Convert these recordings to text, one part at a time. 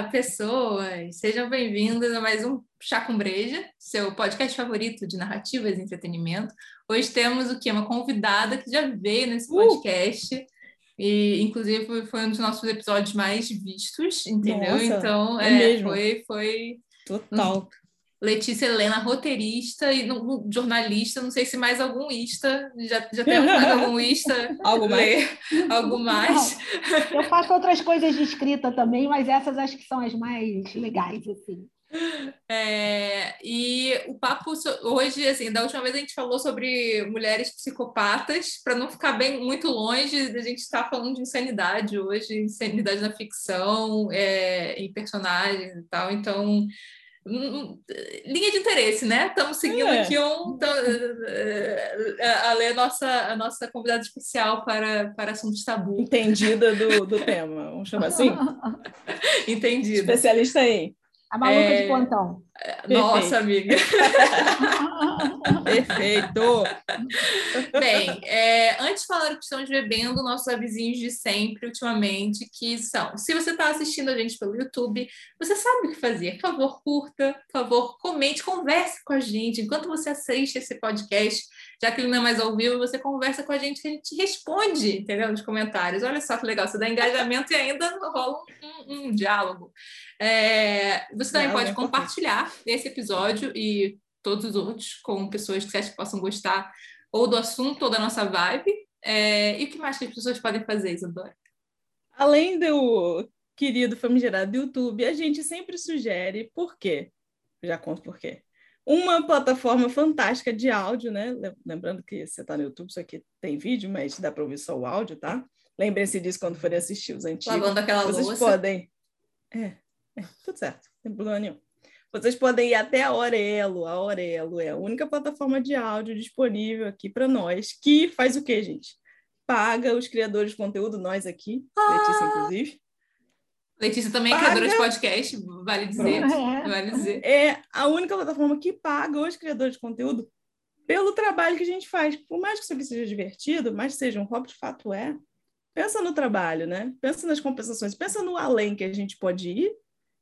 Olá, pessoas! Sejam bem-vindos a mais um Chá com Breja, seu podcast favorito de narrativas e entretenimento. Hoje temos o que? Uma convidada que já veio nesse uh! podcast. Uh! E, inclusive, foi um dos nossos episódios mais vistos, entendeu? Nossa, então, é, é foi, foi. Total. Letícia Helena, roteirista e no, jornalista, não sei se mais algum ista, já, já temos mais algum ista. algo mais. algo mais. Não, eu faço outras coisas de escrita também, mas essas acho que são as mais legais, assim. É, e o papo hoje, assim, da última vez a gente falou sobre mulheres psicopatas, para não ficar bem muito longe, a gente está falando de insanidade hoje, insanidade na ficção, é, em personagens e tal, então linha de interesse, né? Estamos seguindo é. aqui um. A Lê é a nossa, a nossa convidada especial para, para assuntos tabu. Entendida do, do tema, vamos chamar assim? Entendida. Especialista em. A maluca é... de plantão. Nossa, amiga. Perfeito. Bem, é, antes de falar o que estamos bebendo, nossos avisinhos de sempre, ultimamente, que são: se você está assistindo a gente pelo YouTube, você sabe o que fazer. Por favor, curta, por favor, comente, converse com a gente. Enquanto você assiste esse podcast, já que ele não é mais ao vivo, você conversa com a gente, que a gente responde, entendeu? Nos comentários. Olha só que legal, você dá engajamento e ainda rola um, um, um diálogo. É, você também não, pode compartilhar esse episódio e todos os outros com pessoas que você acha que possam gostar ou do assunto ou da nossa vibe. É, e o que mais que as pessoas podem fazer, Isadora? Além do querido famigerado YouTube, a gente sempre sugere por quê? Já conto por quê. Uma plataforma fantástica de áudio, né? Lembrando que você está no YouTube, isso aqui tem vídeo, mas dá para ouvir só o áudio, tá? Lembrem-se disso quando forem assistir os antigos. Lavando aquela Vocês louça. podem. É, é, tudo certo, não tem problema nenhum. Vocês podem ir até a Aurelo. A Aurelo é a única plataforma de áudio disponível aqui para nós, que faz o quê, gente? Paga os criadores de conteúdo, nós aqui, ah! Letícia, inclusive. Letícia também é criadora de podcast, vale dizer. Vale dizer. É a única plataforma que paga os criadores de conteúdo pelo trabalho que a gente faz. Por mais que isso aqui seja divertido, mas seja um hobby de fato é, pensa no trabalho, né? Pensa nas compensações, pensa no além que a gente pode ir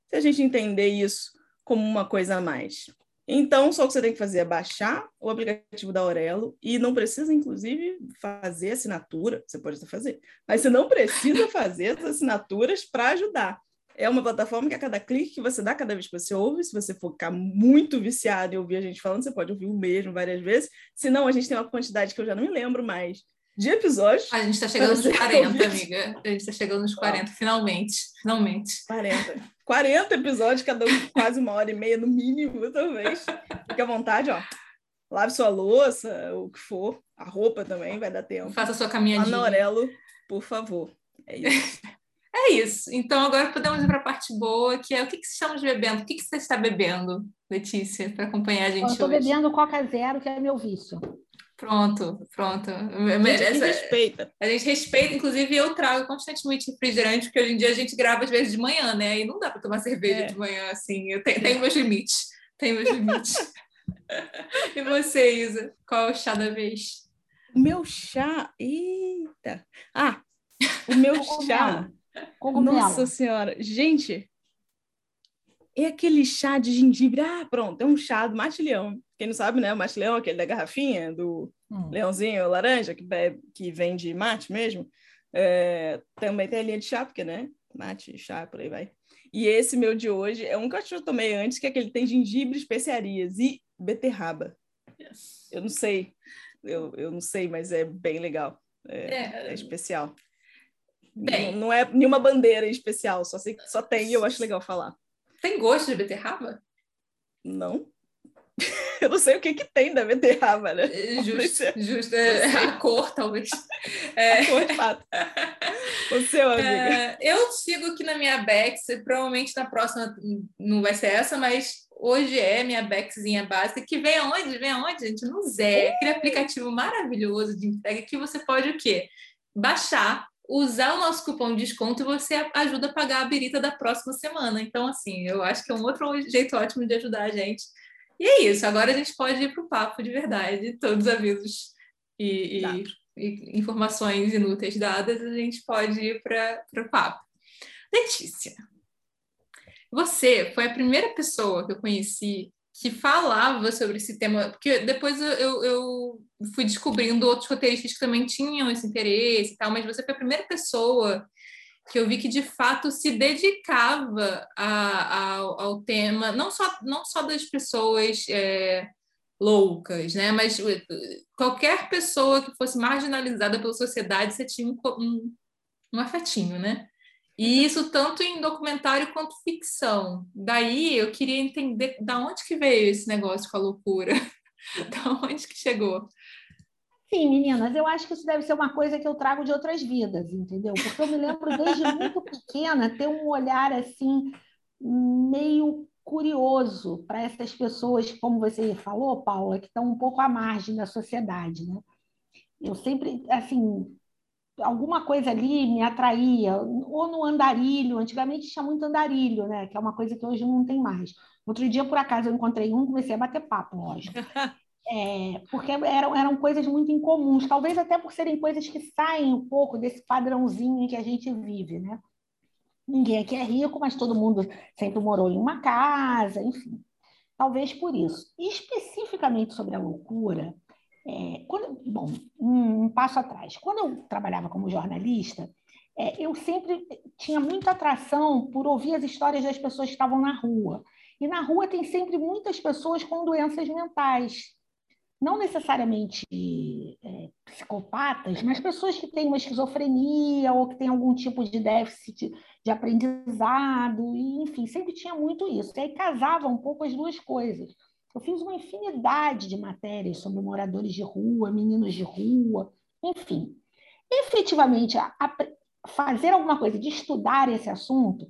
se a gente entender isso como uma coisa a mais. Então, só o que você tem que fazer é baixar o aplicativo da Aurelo e não precisa, inclusive, fazer assinatura. Você pode até fazer, mas você não precisa fazer as assinaturas para ajudar. É uma plataforma que a cada clique que você dá, cada vez que você ouve, se você for ficar muito viciado e ouvir a gente falando, você pode ouvir o mesmo várias vezes. Se não, a gente tem uma quantidade que eu já não me lembro mais de episódios. A gente está chegando nos 40, amiga. A gente está chegando nos 40, finalmente. Finalmente. 40. 40 episódios, cada um quase uma hora e meia no mínimo, talvez. Fique à vontade, ó. Lave sua louça, o que for. A roupa também vai dar tempo. Faça sua caminhadinha. Anorelo, por favor. É isso. é isso. Então agora podemos ir para a parte boa, que é o que, que estamos bebendo? O que, que você está bebendo, Letícia, para acompanhar a gente Eu estou bebendo Coca Zero, que é meu vício. Pronto, pronto. A gente respeita. A gente respeita, inclusive eu trago constantemente refrigerante, porque hoje em dia a gente grava às vezes de manhã, né? E não dá para tomar cerveja é. de manhã assim. Eu tenho, tenho meus limites. Tenho meus limites. e você, Isa? Qual é o chá da vez? O meu chá. Eita! Ah! O meu chá. Nossa Senhora! Gente, é aquele chá de gengibre. Ah, pronto, é um chá do mate-leão. Quem não sabe, né? O mate-leão, aquele da garrafinha, do hum. leãozinho laranja, que, bebe, que vem de mate mesmo. É, também tem a linha de chá, porque, né? Mate, chá, por aí vai. E esse meu de hoje é um que eu tomei antes, que é aquele tem gengibre, especiarias e beterraba. Yes. Eu não sei, eu, eu não sei, mas é bem legal. É, é... é especial. Bem, não, não, é nenhuma bandeira especial, só, sei, só tem e eu acho legal falar. Tem gosto de beterraba? Não. Eu não sei o que, que tem da beterraba, né? É, justo, justo. É, a cor, talvez. É. A cor, de fato. O seu, amiga. É, eu sigo aqui na minha Bex, provavelmente na próxima não vai ser essa, mas hoje é minha Bexzinha básica, que vem aonde? Vem aonde, gente? No Zé, aquele aplicativo maravilhoso de entrega que você pode o quê? Baixar usar o nosso cupom de desconto e você ajuda a pagar a birita da próxima semana. Então, assim, eu acho que é um outro jeito ótimo de ajudar a gente. E é isso, agora a gente pode ir para o papo de verdade, todos os avisos e, e, e informações inúteis dadas, a gente pode ir para o papo. Letícia, Você foi a primeira pessoa que eu conheci que falava sobre esse tema, porque depois eu, eu, eu, fui descobrindo outros roteiristas que também tinham esse interesse e tal, mas você foi a primeira pessoa que eu vi que de fato se dedicava a, a, ao tema, não só, não só das pessoas é, loucas, né? Mas uh, qualquer pessoa que fosse marginalizada pela sociedade, você tinha um, um, um afetinho, né? E isso tanto em documentário quanto ficção. Daí eu queria entender da onde que veio esse negócio com a loucura, da onde que chegou. Sim, meninas, eu acho que isso deve ser uma coisa que eu trago de outras vidas, entendeu? Porque eu me lembro desde muito pequena ter um olhar assim meio curioso para essas pessoas, como você falou, Paula, que estão um pouco à margem da sociedade, né? Eu sempre, assim, alguma coisa ali me atraía, ou no andarilho, antigamente tinha muito andarilho, né? Que é uma coisa que hoje não tem mais. Outro dia, por acaso, eu encontrei um, comecei a bater papo, lógico. É, porque eram, eram coisas muito incomuns, talvez até por serem coisas que saem um pouco desse padrãozinho que a gente vive, né? Ninguém aqui é rico, mas todo mundo sempre morou em uma casa, enfim. Talvez por isso. E especificamente sobre a loucura, é, quando, bom, um, um, passo atrás. Quando eu trabalhava como jornalista, é, eu sempre tinha muita atração por ouvir as histórias das pessoas que estavam na rua. E na rua tem sempre muitas pessoas com doenças mentais não necessariamente é, psicopatas, mas pessoas que têm uma esquizofrenia ou que têm algum tipo de déficit de aprendizado, e, enfim, sempre tinha muito isso. E aí casava um pouco as duas coisas. Eu fiz uma infinidade de matérias sobre moradores de rua, meninos de rua, enfim. Efetivamente, a, a fazer alguma coisa de estudar esse assunto,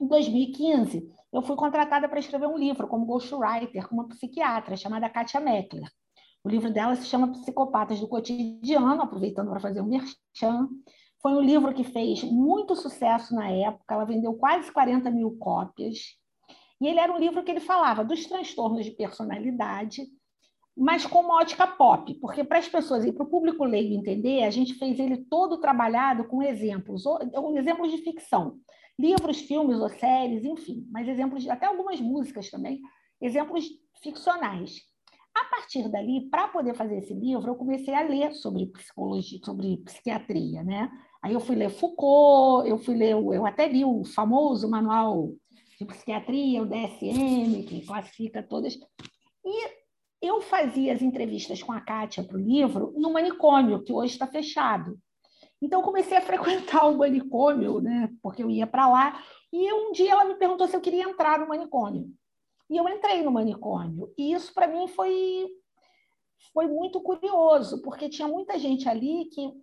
em 2015, eu fui contratada para escrever um livro como ghostwriter com uma psiquiatra chamada Katia Meckler. O livro dela se chama Psicopatas do Cotidiano, aproveitando para fazer um merchan. Foi um livro que fez muito sucesso na época, ela vendeu quase 40 mil cópias. E ele era um livro que ele falava dos transtornos de personalidade, mas com uma ótica pop, porque para as pessoas e para o público leigo entender, a gente fez ele todo trabalhado com exemplos, exemplos de ficção livros, filmes ou séries, enfim, mas exemplos, até algumas músicas também, exemplos ficcionais. A partir dali, para poder fazer esse livro, eu comecei a ler sobre psicologia, sobre psiquiatria, né? Aí eu fui ler Foucault, eu fui ler, eu até li o famoso manual de psiquiatria, o DSM, que classifica todas. E eu fazia as entrevistas com a Kátia para o livro no manicômio, que hoje está fechado. Então, comecei a frequentar o manicômio, né? porque eu ia para lá, e um dia ela me perguntou se eu queria entrar no manicômio. E eu entrei no manicômio. E isso, para mim, foi, foi muito curioso, porque tinha muita gente ali que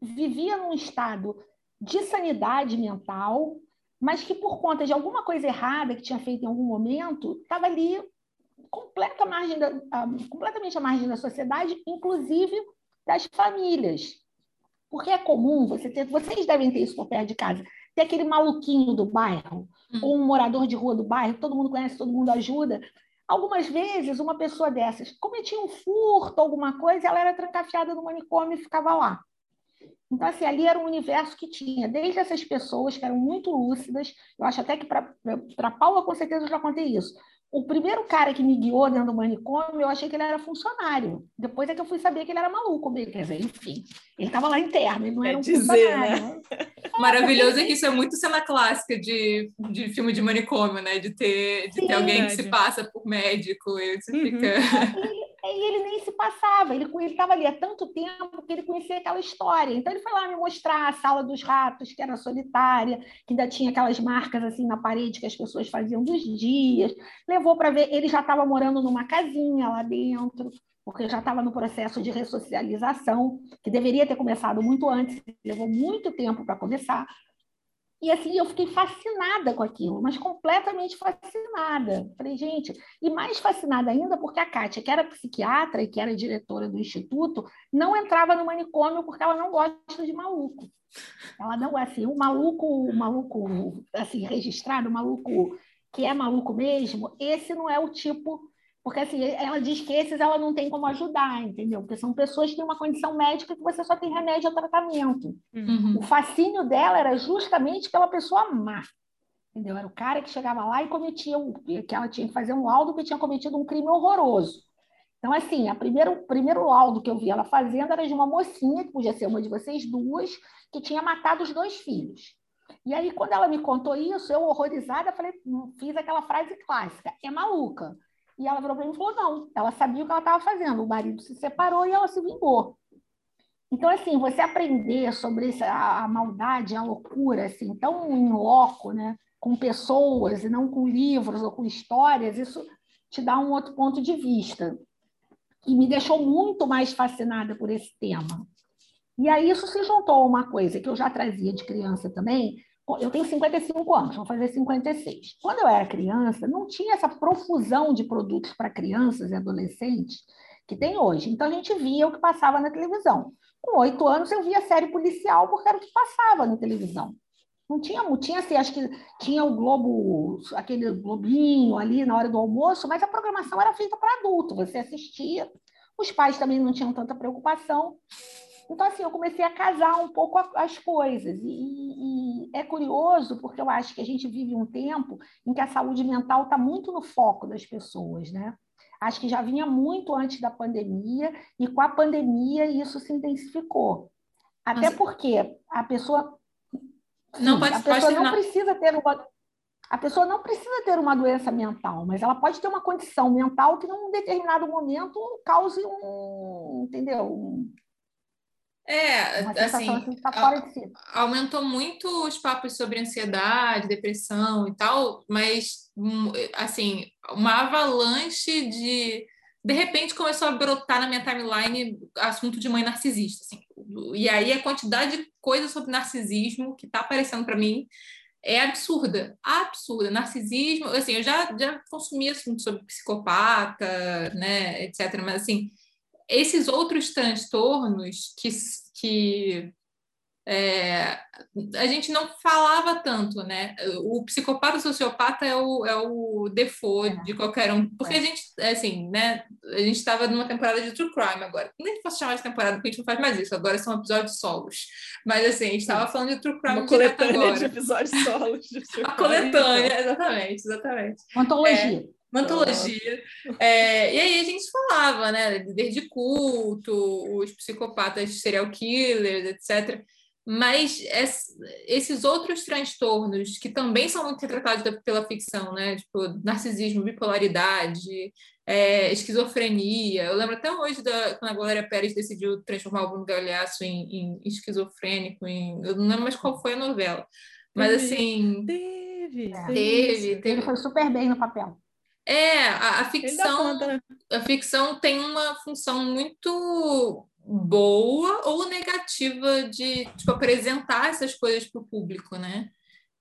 vivia num estado de sanidade mental, mas que, por conta de alguma coisa errada que tinha feito em algum momento, estava ali completa margem da, completamente à margem da sociedade, inclusive das famílias. Porque é comum você ter, vocês devem ter isso por perto de casa, ter aquele maluquinho do bairro, hum. ou um morador de rua do bairro, todo mundo conhece, todo mundo ajuda. Algumas vezes, uma pessoa dessas cometia um furto, alguma coisa, ela era trancafiada no manicômio e ficava lá. Então, assim, ali era um universo que tinha desde essas pessoas que eram muito lúcidas, eu acho até que para Paula, com certeza, eu já contei isso o primeiro cara que me guiou dentro do manicômio, eu achei que ele era funcionário. Depois é que eu fui saber que ele era maluco. Quer dizer, enfim, ele estava lá interno, ele não era um dizer, funcionário. Né? Maravilhoso é que isso é muito cena clássica de, de filme de manicômio, né? De ter, de Sim, ter alguém verdade. que se passa por médico e você uhum. fica... E ele nem se passava, ele estava ali há tanto tempo que ele conhecia aquela história. Então ele foi lá me mostrar a sala dos ratos, que era solitária, que ainda tinha aquelas marcas assim na parede que as pessoas faziam dos dias. Levou para ver, ele já estava morando numa casinha lá dentro, porque já estava no processo de ressocialização, que deveria ter começado muito antes, levou muito tempo para começar. E assim, eu fiquei fascinada com aquilo, mas completamente fascinada. Falei, gente, e mais fascinada ainda porque a Kátia, que era psiquiatra e que era diretora do instituto, não entrava no manicômio porque ela não gosta de maluco. Ela não assim, o maluco, o maluco assim, registrado, o maluco que é maluco mesmo, esse não é o tipo porque assim, ela diz que esses ela não tem como ajudar, entendeu? Porque são pessoas que têm uma condição médica que você só tem remédio ou tratamento. Uhum. O fascínio dela era justamente pela pessoa má. Entendeu? Era o cara que chegava lá e cometia, um, que ela tinha que fazer um laudo que tinha cometido um crime horroroso. Então, assim, o primeiro, primeiro laudo que eu vi ela fazendo era de uma mocinha, que podia ser uma de vocês duas, que tinha matado os dois filhos. E aí, quando ela me contou isso, eu, horrorizada, falei, hum, fiz aquela frase clássica: é maluca. E ela virou para mim e falou: não, ela sabia o que ela estava fazendo. O marido se separou e ela se vingou. Então, assim, você aprender sobre essa, a, a maldade, a loucura, assim, tão em loco, né? com pessoas e não com livros ou com histórias, isso te dá um outro ponto de vista. E me deixou muito mais fascinada por esse tema. E aí isso se juntou a uma coisa que eu já trazia de criança também. Eu tenho 55 anos, vou fazer 56. Quando eu era criança, não tinha essa profusão de produtos para crianças e adolescentes que tem hoje. Então a gente via o que passava na televisão. Com oito anos eu via série policial porque era o que passava na televisão. Não tinha, tinha assim, acho que tinha o Globo, aquele Globinho ali na hora do almoço, mas a programação era feita para adulto, você assistia. Os pais também não tinham tanta preocupação. Então, assim, eu comecei a casar um pouco as coisas. E, e, é curioso, porque eu acho que a gente vive um tempo em que a saúde mental está muito no foco das pessoas, né? Acho que já vinha muito antes da pandemia, e com a pandemia isso se intensificou. Até Mas... porque a pessoa. Não, pode, a pessoa não precisa ter uma. A pessoa não precisa ter uma doença mental, mas ela pode ter uma condição mental que, num determinado momento, cause um, entendeu? Um, é, assim, si. aumentou muito os papos sobre ansiedade, depressão e tal, mas, hum, assim, uma avalanche de... De repente começou a brotar na minha timeline assunto de mãe narcisista, assim. E aí a quantidade de coisas sobre narcisismo que está aparecendo para mim é absurda, absurda. Narcisismo, assim, eu já, já consumi assunto sobre psicopata, né, etc. Mas, assim, esses outros transtornos que, que é, a gente não falava tanto, né? O psicopata, o sociopata é o, é o default é. de qualquer um. Porque é. a gente, é assim, né? A gente estava numa temporada de True Crime agora. Nem posso chamar de temporada, porque a gente não faz mais isso. Agora são episódios solos. Mas, assim, a gente estava falando de True Crime Uma coletânea agora. de episódios solos. De a coletânea, exatamente, exatamente. Antologia. É, uma antologia. É, e aí a gente falava, né, líder de culto, os psicopatas serial killers, etc. Mas esses outros transtornos, que também são muito retratados pela ficção, né, tipo narcisismo, bipolaridade, é, esquizofrenia. Eu lembro até hoje da, quando a Glória Pérez decidiu transformar o Bruno Galhaço em, em esquizofrênico, em, eu não lembro mais qual foi a novela. Mas teve, assim. Teve, teve, teve. Ele foi super bem no papel. É, a, a ficção, né? a ficção tem uma função muito boa ou negativa de tipo, apresentar essas coisas para o público, né?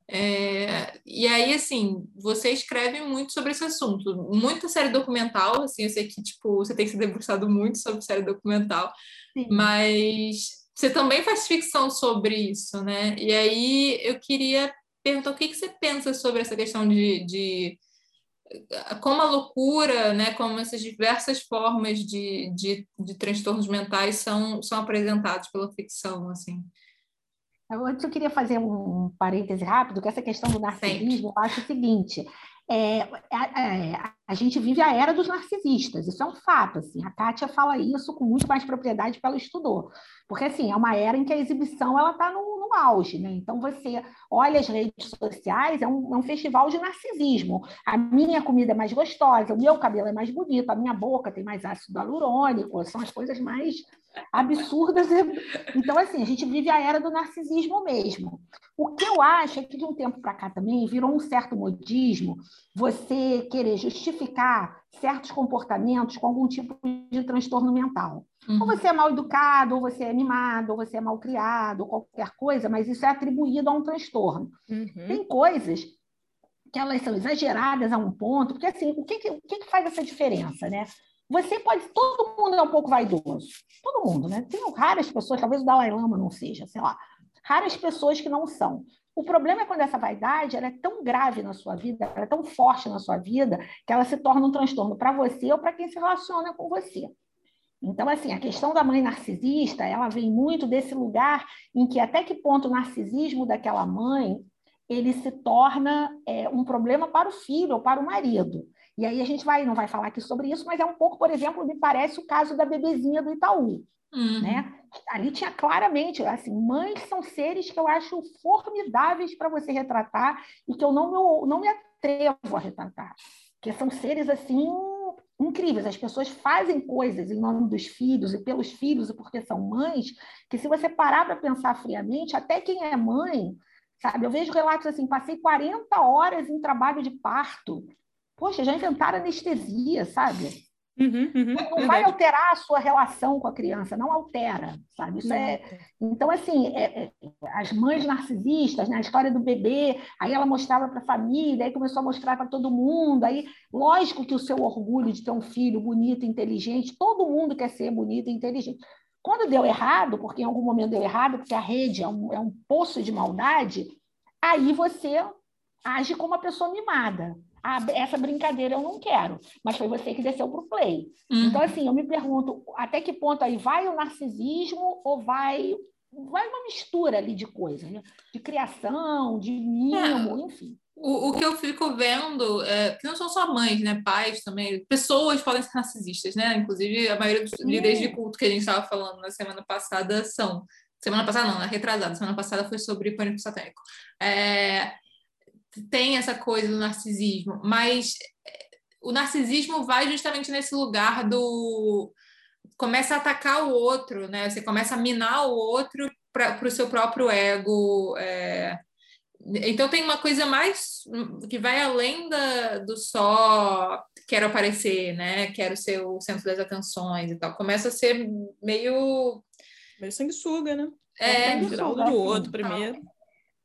É, e aí, assim, você escreve muito sobre esse assunto. Muita série documental, assim, eu sei que, tipo, você tem se debruçado muito sobre série documental, Sim. mas você também faz ficção sobre isso, né? E aí eu queria perguntar o que, que você pensa sobre essa questão de, de como a loucura, né, como essas diversas formas de, de, de transtornos mentais são, são apresentados pela ficção, assim. Antes eu queria fazer um parêntese rápido, que essa questão do narcisismo, eu acho o seguinte, é, é, é, a gente vive a era dos narcisistas, isso é um fato. Assim, a Kátia fala isso com muito mais propriedade porque ela estudou. Porque assim, é uma era em que a exibição está no, no, auge. Né? Então, você olha as redes sociais, é um, é um, festival de narcisismo. A minha comida é mais gostosa, o meu cabelo é mais bonito, a minha boca tem mais ácido hialurônico, são as coisas mais absurdas. Então, assim, a gente vive a era do narcisismo mesmo. O que eu acho é que de um tempo para cá também virou um certo modismo você querer justificar certos comportamentos com algum tipo de transtorno mental. Uhum. Ou você é mal educado, ou você é mimado, ou você é mal criado, ou qualquer coisa, mas isso é atribuído a um transtorno. Uhum. Tem coisas que elas são exageradas a um ponto, porque assim, o que, que, o que, que faz essa diferença, né? Você pode. Todo mundo é um pouco vaidoso. Todo mundo, né? Tem raras pessoas, talvez o Dalai Lama não seja, sei lá. Raras pessoas que não são. O problema é quando essa vaidade ela é tão grave na sua vida, ela é tão forte na sua vida, que ela se torna um transtorno para você ou para quem se relaciona com você. Então, assim, a questão da mãe narcisista, ela vem muito desse lugar em que até que ponto o narcisismo daquela mãe ele se torna é, um problema para o filho ou para o marido. E aí a gente vai, não vai falar aqui sobre isso, mas é um pouco, por exemplo, me parece o caso da bebezinha do Itaú. Uhum. Né? Ali tinha claramente, assim, mães são seres que eu acho formidáveis para você retratar e que eu não me, não me atrevo a retratar. Que são seres, assim, incríveis. As pessoas fazem coisas em nome dos filhos e pelos filhos e porque são mães, que se você parar para pensar friamente, até quem é mãe, sabe? Eu vejo relatos assim, passei 40 horas em trabalho de parto. Poxa, já inventaram anestesia, sabe? Uhum, uhum, não vai alterar a sua relação com a criança, não altera, sabe? Isso é. Então, assim, é, é, as mães narcisistas, né? a história do bebê, aí ela mostrava para a família, aí começou a mostrar para todo mundo. Aí, lógico que o seu orgulho de ter um filho bonito, inteligente, todo mundo quer ser bonito e inteligente. Quando deu errado, porque em algum momento deu errado, porque a rede é um, é um poço de maldade, aí você age como uma pessoa mimada ah, essa brincadeira eu não quero, mas foi você que desceu para o play. Uhum. Então, assim, eu me pergunto até que ponto aí vai o narcisismo ou vai, vai uma mistura ali de coisas, né? de criação, de mimo, é. enfim. O, o, que eu fico vendo, é, que não são só mães, né? Pais também, pessoas podem ser narcisistas, né? Inclusive, a maioria dos líderes de culto que a gente estava falando na semana passada são. Semana passada não, na retrasada. Semana passada foi sobre pânico satânico. É, tem essa coisa do narcisismo, mas eh, o narcisismo vai justamente nesse lugar do começa a atacar o outro, né? Você começa a minar o outro para o seu próprio ego. É... Então tem uma coisa mais que vai além da, do só quero aparecer, né? Quero ser o centro das atenções e tal. Começa a ser meio meio sanguessuga, né? É, o do outro primeiro.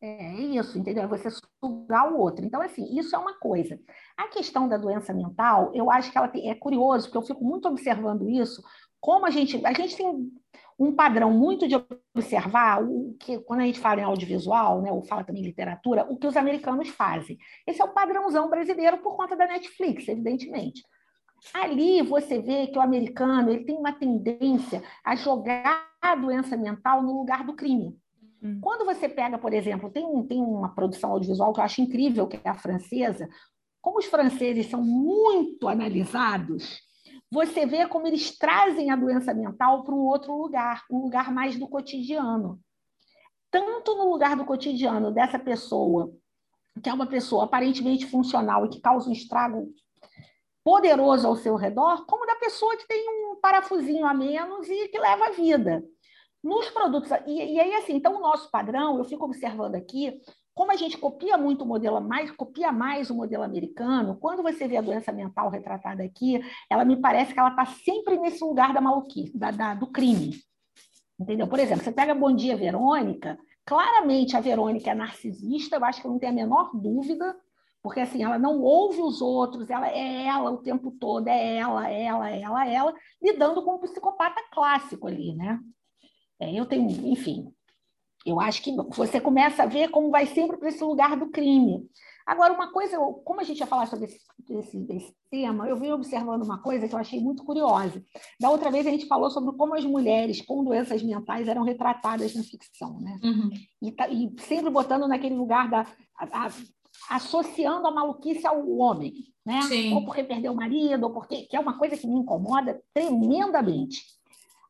É isso, entendeu? É você sugar o outro. Então, assim, isso é uma coisa. A questão da doença mental, eu acho que ela tem, é curioso, porque eu fico muito observando isso, como a gente, a gente tem um padrão muito de observar o que quando a gente fala em audiovisual, né, ou fala também em literatura, o que os americanos fazem. Esse é o padrãozão brasileiro por conta da Netflix, evidentemente. Ali você vê que o americano ele tem uma tendência a jogar a doença mental no lugar do crime. Hum. Quando você pega, por exemplo, tem, tem uma produção audiovisual que eu acho incrível, que é a francesa, como os franceses são muito analisados, você vê como eles trazem a doença mental para um outro lugar, um lugar mais do cotidiano. Tanto no lugar do cotidiano dessa pessoa, que é uma pessoa aparentemente funcional e que causa um estrago poderoso ao seu redor, como da pessoa que tem um parafusinho a menos e que leva a vida. Nos produtos, e, e aí assim, então o nosso padrão, eu fico observando aqui, como a gente copia muito o modelo mais, copia mais o modelo americano, quando você vê a doença mental retratada aqui, ela me parece que ela está sempre nesse lugar da maluquice, da, da, do crime. Entendeu? Por exemplo, você pega Bom Dia Verônica, claramente a Verônica é narcisista, eu acho que não tem a menor dúvida, porque assim, ela não ouve os outros, ela é ela o tempo todo, é ela, ela, ela, ela, lidando com um psicopata clássico ali, né? É, eu tenho, enfim, eu acho que você começa a ver como vai sempre para esse lugar do crime. Agora, uma coisa, como a gente ia falar sobre esse, esse, esse, tema, eu vim observando uma coisa que eu achei muito curiosa. Da outra vez a gente falou sobre como as mulheres com doenças mentais eram retratadas na ficção, né? Uhum. E, tá, e, sempre botando naquele lugar da. A, a, associando a maluquice ao homem, né? Sim. Ou porque perdeu o marido, ou porque. que é uma coisa que me incomoda tremendamente.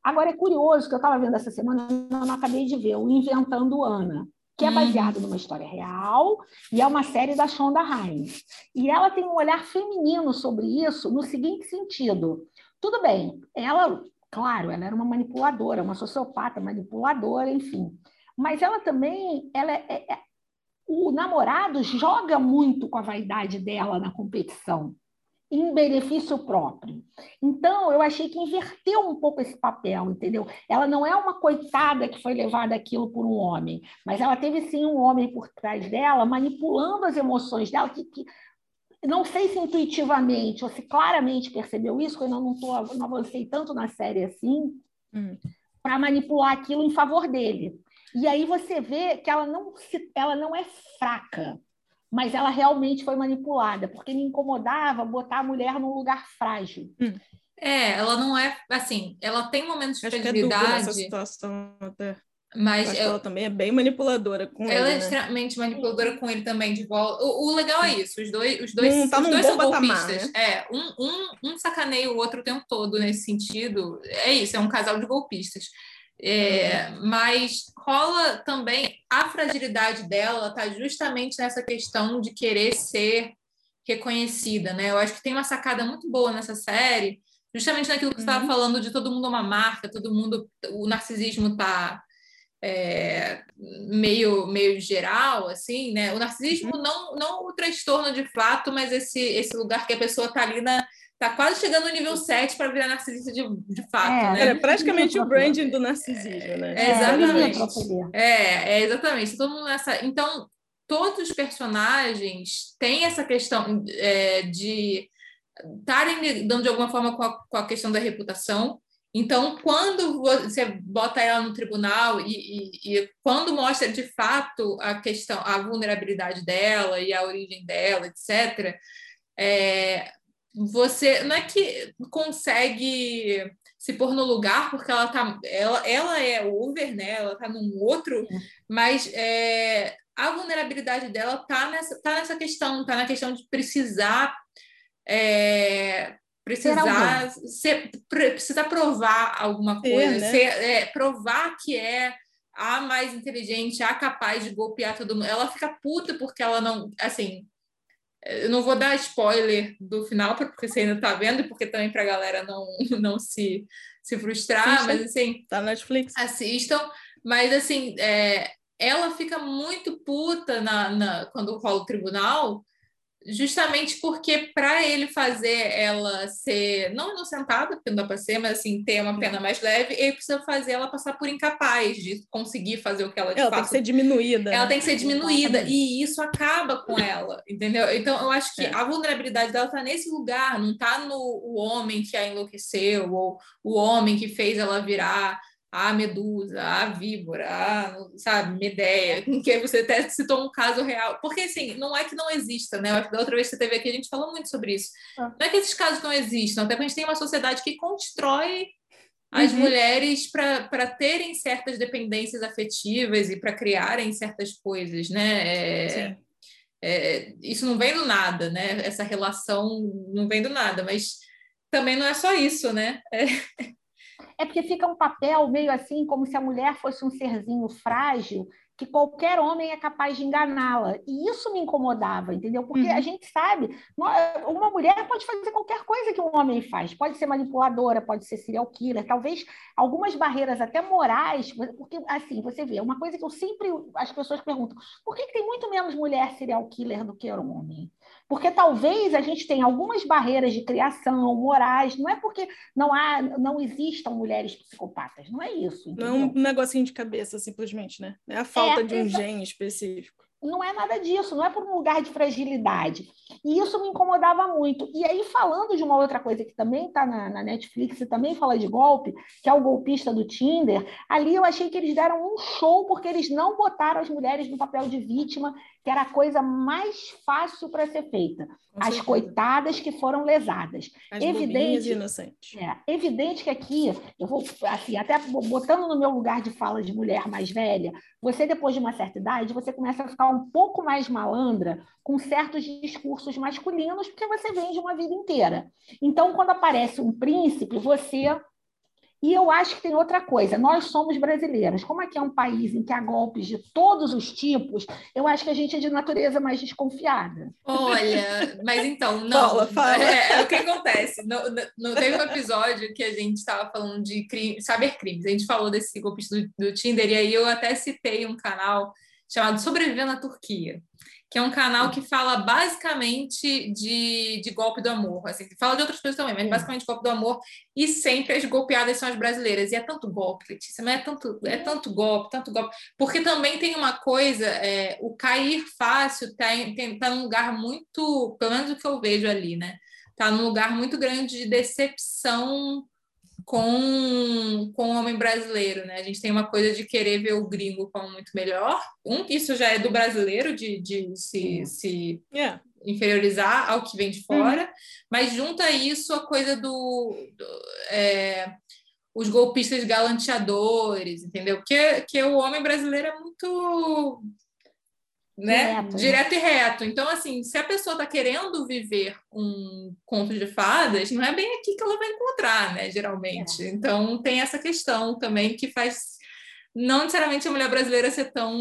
Agora, é curioso que eu estava vendo essa semana, eu não acabei de ver, o Inventando Ana, que é hum. baseado numa história real e é uma série da Shonda Rhimes. E ela tem um olhar feminino sobre isso no seguinte sentido. Tudo bem, ela, claro, ela era uma manipuladora, uma sociopata manipuladora, enfim. Mas ela também, ela é, é, é o namorado joga muito com a vaidade dela na competição em benefício próprio. Então, eu achei que inverteu um pouco esse papel, entendeu? Ela não é uma coitada que foi levada aquilo por um homem, mas ela teve sim um homem por trás dela, manipulando as emoções dela, que, que não sei se intuitivamente ou se claramente percebeu isso, porque eu não, tô, não avancei tanto na série assim, hum. para manipular aquilo em favor dele. E aí você vê que ela não, se, ela não é fraca mas ela realmente foi manipulada, porque me incomodava botar a mulher num lugar frágil. Hum. É, ela não é assim, ela tem momentos de fragilidade. essa situação até. Mas eu, ela também é bem manipuladora com ela ele. Ela é né? extremamente manipuladora com ele também de volta. O, o legal é isso, os dois, os dois, hum, tá os dois são patamar, golpistas. Né? É, um, um, um sacaneia o outro o tempo todo nesse sentido. É isso, é um casal de golpistas. É. Mas rola também a fragilidade dela, tá justamente nessa questão de querer ser reconhecida, né? Eu acho que tem uma sacada muito boa nessa série, justamente naquilo que você estava uhum. falando de todo mundo é uma marca, todo mundo, o narcisismo tá é, meio meio geral, assim, né? O narcisismo uhum. não não o transtorno de fato, mas esse esse lugar que a pessoa está ali na tá quase chegando no nível 7 para virar narcisista de, de fato, é, né? É praticamente o branding do narcisismo, né? É, exatamente. É, é, exatamente. Todo mundo nessa. Então, todos os personagens têm essa questão é, de estarem lidando de alguma forma com a, com a, questão da reputação. Então, quando você bota ela no tribunal e, e, e, quando mostra de fato a questão, a vulnerabilidade dela e a origem dela, etc., é, você não é que consegue se pôr no lugar porque ela tá ela, ela é over né ela tá num outro é. mas é, a vulnerabilidade dela tá nessa tá nessa questão tá na questão de precisar é, precisar ser, precisar provar alguma coisa é, né? ser, é, provar que é a mais inteligente a capaz de golpear todo mundo ela fica puta porque ela não assim eu não vou dar spoiler do final, porque você ainda está vendo, e porque também para a galera não, não se, se frustrar, Assista. mas assim. Tá na Netflix. Assistam. Mas assim, é, ela fica muito puta na, na, quando rola o tribunal, justamente porque para ele fazer ela ser não inocentada, porque não dá para ser, mas assim ter uma pena mais leve, ele precisa fazer ela passar por incapaz de conseguir fazer o que ela de ela fato... tem que ser diminuída. Ela tem que ser diminuída e isso acaba com ela, entendeu? Então eu acho que é. a vulnerabilidade dela está nesse lugar, não está no o homem que a enlouqueceu ou o homem que fez ela virar a medusa, a víbora, a, sabe, Medeia, em que você até citou um caso real. Porque, assim, não é que não exista, né? Da outra vez que você teve aqui, a gente falou muito sobre isso. Ah. Não é que esses casos não existam, até porque a gente tem uma sociedade que constrói as uhum. mulheres para terem certas dependências afetivas e para criarem certas coisas, né? É, é, isso não vem do nada, né? Essa relação não vem do nada, mas também não é só isso, né? É é porque fica um papel meio assim, como se a mulher fosse um serzinho frágil que qualquer homem é capaz de enganá-la. E isso me incomodava, entendeu? Porque uhum. a gente sabe, uma mulher pode fazer qualquer coisa que um homem faz. Pode ser manipuladora, pode ser serial killer, talvez algumas barreiras até morais, porque assim, você vê, uma coisa que eu sempre as pessoas perguntam, por que, que tem muito menos mulher serial killer do que homem? Porque talvez a gente tenha algumas barreiras de criação, morais, não é porque não há, não existam mulheres psicopatas, não é isso. Entendeu? Não é um negocinho de cabeça, simplesmente, né? É a falta é, de um gene específico não é nada disso, não é por um lugar de fragilidade. E isso me incomodava muito. E aí, falando de uma outra coisa que também está na, na, Netflix e também fala de golpe, que é o golpista do Tinder, ali eu achei que eles deram um show porque eles não botaram as mulheres no papel de vítima, que era a coisa mais fácil para ser feita. as coitadas que foram lesadas. As evidente, inocentes. É, evidente que aqui, eu vou, assim, até botando no meu lugar de fala de mulher mais velha, você, depois de uma certa idade, você começa a ficar um pouco mais malandra com certos discursos masculinos, porque você vem de uma vida inteira. Então, quando aparece um príncipe, você e eu acho que tem outra coisa. Nós somos brasileiros. Como aqui é um país em que há golpes de todos os tipos, eu acho que a gente é de natureza mais desconfiada. Olha, mas então, não. Fala, fala. É, é o que acontece. No, no, teve um episódio que a gente estava falando de crime, saber crimes. A gente falou desse golpista do, do Tinder, e aí eu até citei um canal chamado Sobrevivendo na Turquia que é um canal que fala basicamente de, de golpe do amor. Assim, fala de outras coisas também, mas basicamente golpe do amor. E sempre as golpeadas são as brasileiras. E é tanto golpe, Letícia, mas é tanto, é tanto golpe, tanto golpe. Porque também tem uma coisa, é, o cair fácil está tá num lugar muito, pelo menos o que eu vejo ali, né? Está num lugar muito grande de decepção com, com o homem brasileiro, né? A gente tem uma coisa de querer ver o gringo como muito melhor. Um, isso já é do brasileiro, de, de se, se yeah. inferiorizar ao que vem de fora, uhum. mas junta isso a coisa do, do é, os golpistas galanteadores, entendeu? Porque que o homem brasileiro é muito né? Direto, né? Direto e reto. Então, assim, se a pessoa está querendo viver um conto de fadas, não é bem aqui que ela vai encontrar, né? Geralmente. É. Então, tem essa questão também que faz não necessariamente a mulher brasileira ser tão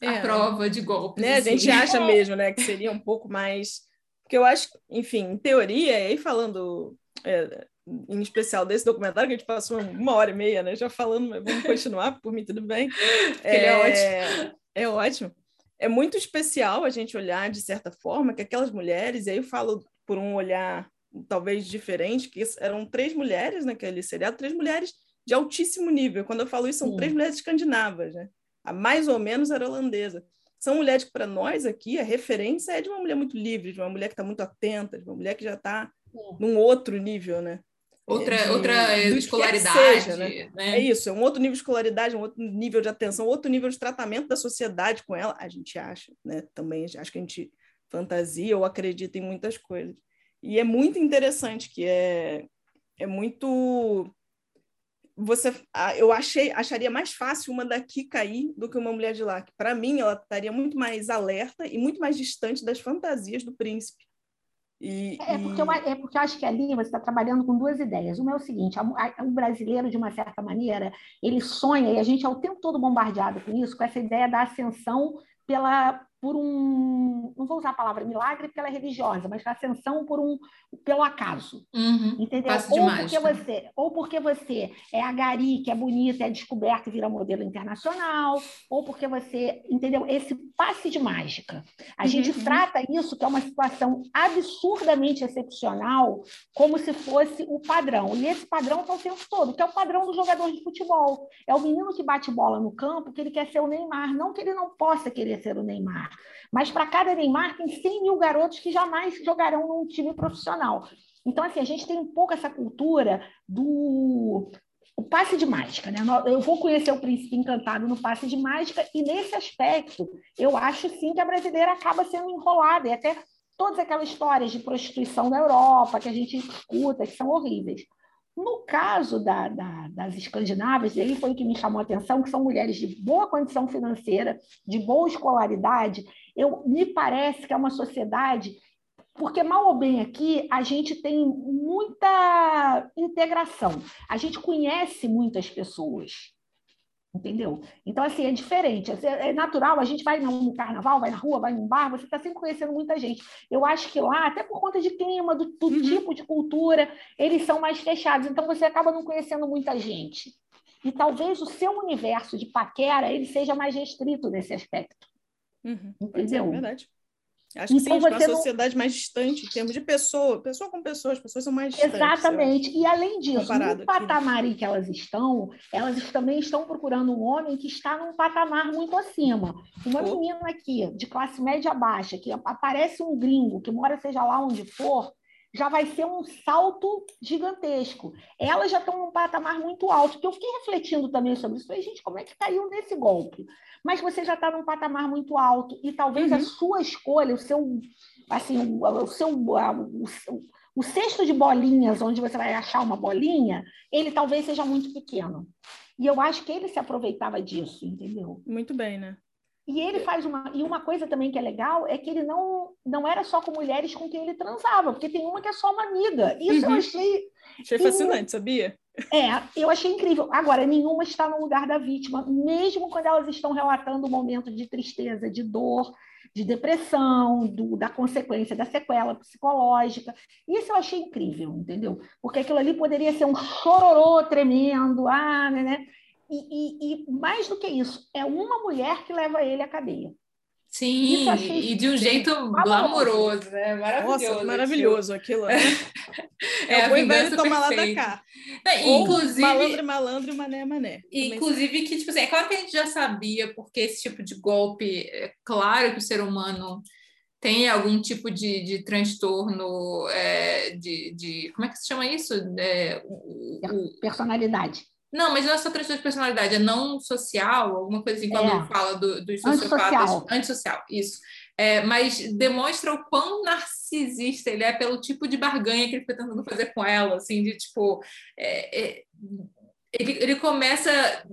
é. à prova de golpes. Né? Assim. A gente acha mesmo, né, que seria um pouco mais. Porque eu acho, enfim, em teoria, e falando é, em especial desse documentário, que a gente passou uma hora e meia, né? Já falando, mas vamos continuar, por mim tudo bem. É, é ótimo. É ótimo é muito especial a gente olhar de certa forma que aquelas mulheres, e aí eu falo por um olhar talvez diferente, que eram três mulheres naquele seriado, três mulheres de altíssimo nível. Quando eu falo isso, são Sim. três mulheres escandinavas, né? A mais ou menos era holandesa. São mulheres que, para nós aqui, a referência é de uma mulher muito livre, de uma mulher que está muito atenta, de uma mulher que já está num outro nível, né? Outra, de, outra escolaridade. Seja, né? né? É isso, é um outro nível de escolaridade, um outro nível de atenção, outro nível de tratamento da sociedade com ela, a gente acha, né? Também acho que a gente fantasia ou acredita em muitas coisas. E é muito interessante que é, é muito você eu achei acharia mais fácil uma daqui cair do que uma mulher de lá que para mim ela estaria muito mais alerta e muito mais distante das fantasias do príncipe e, é, porque eu, é porque eu acho que ali você está trabalhando com duas ideias. Uma é o seguinte: o brasileiro, de uma certa maneira, ele sonha, e a gente é o tempo todo bombardeado com isso, com essa ideia da ascensão pela, por um, não vou usar a palavra milagre porque ela é religiosa, mas ascensão por um, pelo acaso, uhum, entendeu? Ou porque você, ou porque você é a gari que é bonita, é descoberta e vira modelo internacional, ou porque você, entendeu? Esse passe de mágica. A uhum. gente trata isso que é uma situação absurdamente excepcional, como se fosse o padrão. E esse padrão está o tempo todo, que é o padrão do jogador de futebol. É o menino que bate bola no campo, que ele quer ser o Neymar, não que ele não possa querer ser o Neymar. Mas para cada Neymar tem 100 mil garotos que jamais jogarão num time profissional. Então, assim, a gente tem um pouco essa cultura do o passe de mágica, né? Eu vou conhecer o príncipe encantado no passe de mágica, e nesse aspecto, eu acho sim que a brasileira acaba sendo enrolada, e até todas aquelas histórias de prostituição da Europa que a gente escuta, que são horríveis. No caso da, da, das escandinavas, aí foi o que me chamou a atenção, que são mulheres de boa condição financeira, de boa escolaridade, eu, me parece que é uma sociedade porque mal ou bem aqui a gente tem muita integração, a gente conhece muitas pessoas, entendeu? Então, assim, é diferente, é natural, a gente vai no carnaval, vai na rua, vai num bar, você está sempre conhecendo muita gente. Eu acho que lá, até por conta de clima, do, do uhum. tipo de cultura, eles são mais fechados, então você acaba não conhecendo muita gente. E talvez o seu universo de paquera ele seja mais restrito nesse aspecto. Uhum. Entendeu? É verdade. Acho que então, sim, uma sociedade mais distante, em termos de pessoa, pessoa com pessoas, as pessoas são mais distantes. Exatamente. E além disso, no aqui. patamar em que elas estão, elas também estão procurando um homem que está num patamar muito acima. Uma oh. menina aqui, de classe média baixa, que aparece um gringo, que mora seja lá onde for, já vai ser um salto gigantesco. Elas já estão num patamar muito alto, que eu fiquei refletindo também sobre isso. Falei, gente, como é que caiu nesse golpe? Mas você já está num patamar muito alto e talvez uhum. a sua escolha, o seu, assim, o, seu, o, o, o cesto de bolinhas, onde você vai achar uma bolinha, ele talvez seja muito pequeno. E eu acho que ele se aproveitava disso, entendeu? Muito bem, né? E ele faz uma. E uma coisa também que é legal é que ele não, não era só com mulheres com quem ele transava, porque tem uma que é só uma amiga. Isso uhum. eu achei. Achei fascinante, sabia? É, eu achei incrível. Agora, nenhuma está no lugar da vítima, mesmo quando elas estão relatando um momento de tristeza, de dor, de depressão, do, da consequência da sequela psicológica. Isso eu achei incrível, entendeu? Porque aquilo ali poderia ser um chororô tremendo, ah, né? né? E, e, e, mais do que isso, é uma mulher que leva ele à cadeia. Sim, e de um jeito glamouroso, né? Maravilhoso. Nossa, maravilhoso aquilo, né? É, é o velho tomar lá da cá. Não, inclusive, malandro, malandro, mané, mané. Inclusive que, tipo assim, é claro que a gente já sabia, porque esse tipo de golpe, é claro que o ser humano tem algum tipo de, de transtorno é, de, de, Como é que se chama isso? É, o, o, Personalidade. Não, mas não é só transtorno de personalidade, é não social, alguma coisa assim, quando é. fala do, dos sociopatas. Antissocial. Antissocial, isso. É, mas demonstra o quão narcisista ele é pelo tipo de barganha que ele foi tentando fazer com ela, assim, de tipo. É, é, ele, ele começa.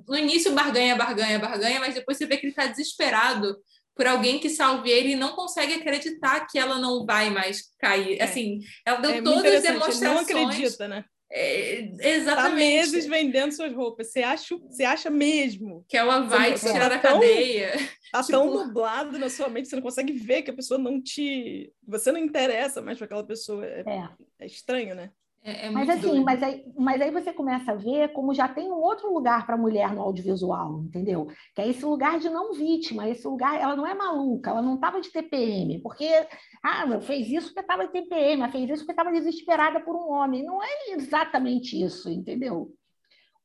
No início, barganha, barganha, barganha, mas depois você vê que ele está desesperado por alguém que salve ele e não consegue acreditar que ela não vai mais cair. É. Assim, ela deu é todas as demonstrações. Ele não acredita, né? É, exatamente. Tá meses vendendo suas roupas. Você acha, você acha mesmo que ela vai te tirar tá da cadeia? Tá tipo... tão nublado na sua mente, você não consegue ver que a pessoa não te. Você não interessa mais para aquela pessoa. É, é. é estranho, né? É, é mas assim, mas aí, mas aí você começa a ver como já tem um outro lugar para a mulher no audiovisual, entendeu? Que é esse lugar de não vítima, esse lugar, ela não é maluca, ela não estava de TPM, porque ah, fez isso porque estava de TPM, fez isso porque estava desesperada por um homem. Não é exatamente isso, entendeu?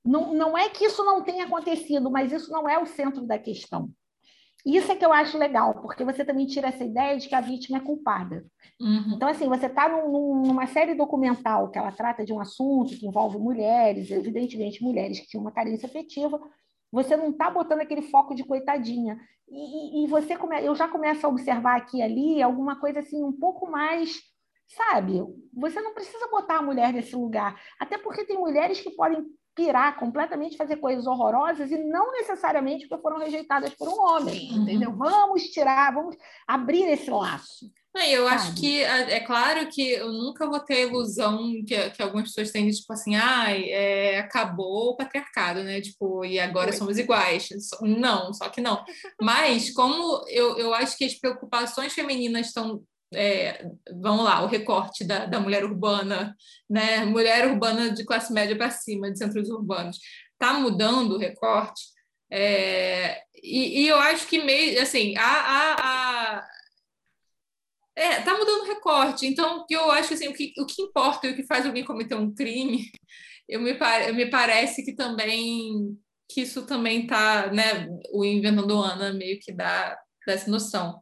Não, não é que isso não tenha acontecido, mas isso não é o centro da questão. Isso é que eu acho legal, porque você também tira essa ideia de que a vítima é culpada. Uhum. Então, assim, você está num, numa série documental que ela trata de um assunto que envolve mulheres, evidentemente mulheres que tinham uma carência afetiva, você não está botando aquele foco de coitadinha. E, e, você come, eu já começo a observar aqui e ali alguma coisa assim um pouco mais, sabe? Você não precisa botar a mulher nesse lugar, até porque tem mulheres que podem pirar completamente, fazer coisas horrorosas e não necessariamente porque foram rejeitadas por um homem, uhum. entendeu? Vamos tirar, vamos abrir esse laço. Não, eu sabe? acho que é, é claro que eu nunca vou ter a ilusão que, que algumas pessoas têm de tipo assim, ah, é, acabou o patriarcado, né? Tipo, e agora Foi. somos iguais. Não, só que não. Mas como eu, eu acho que as preocupações femininas estão é, vamos lá, o recorte da, da mulher urbana, né? Mulher urbana de classe média para cima, de centros urbanos, está mudando o recorte. É, e, e, eu acho que meio assim, a, a, a é, tá mudando o recorte. Então, eu acho que assim, o que, o que importa e o que faz alguém cometer um crime, eu me, me parece que também que isso também tá, né? O Inventando Ana meio que dá dessa noção.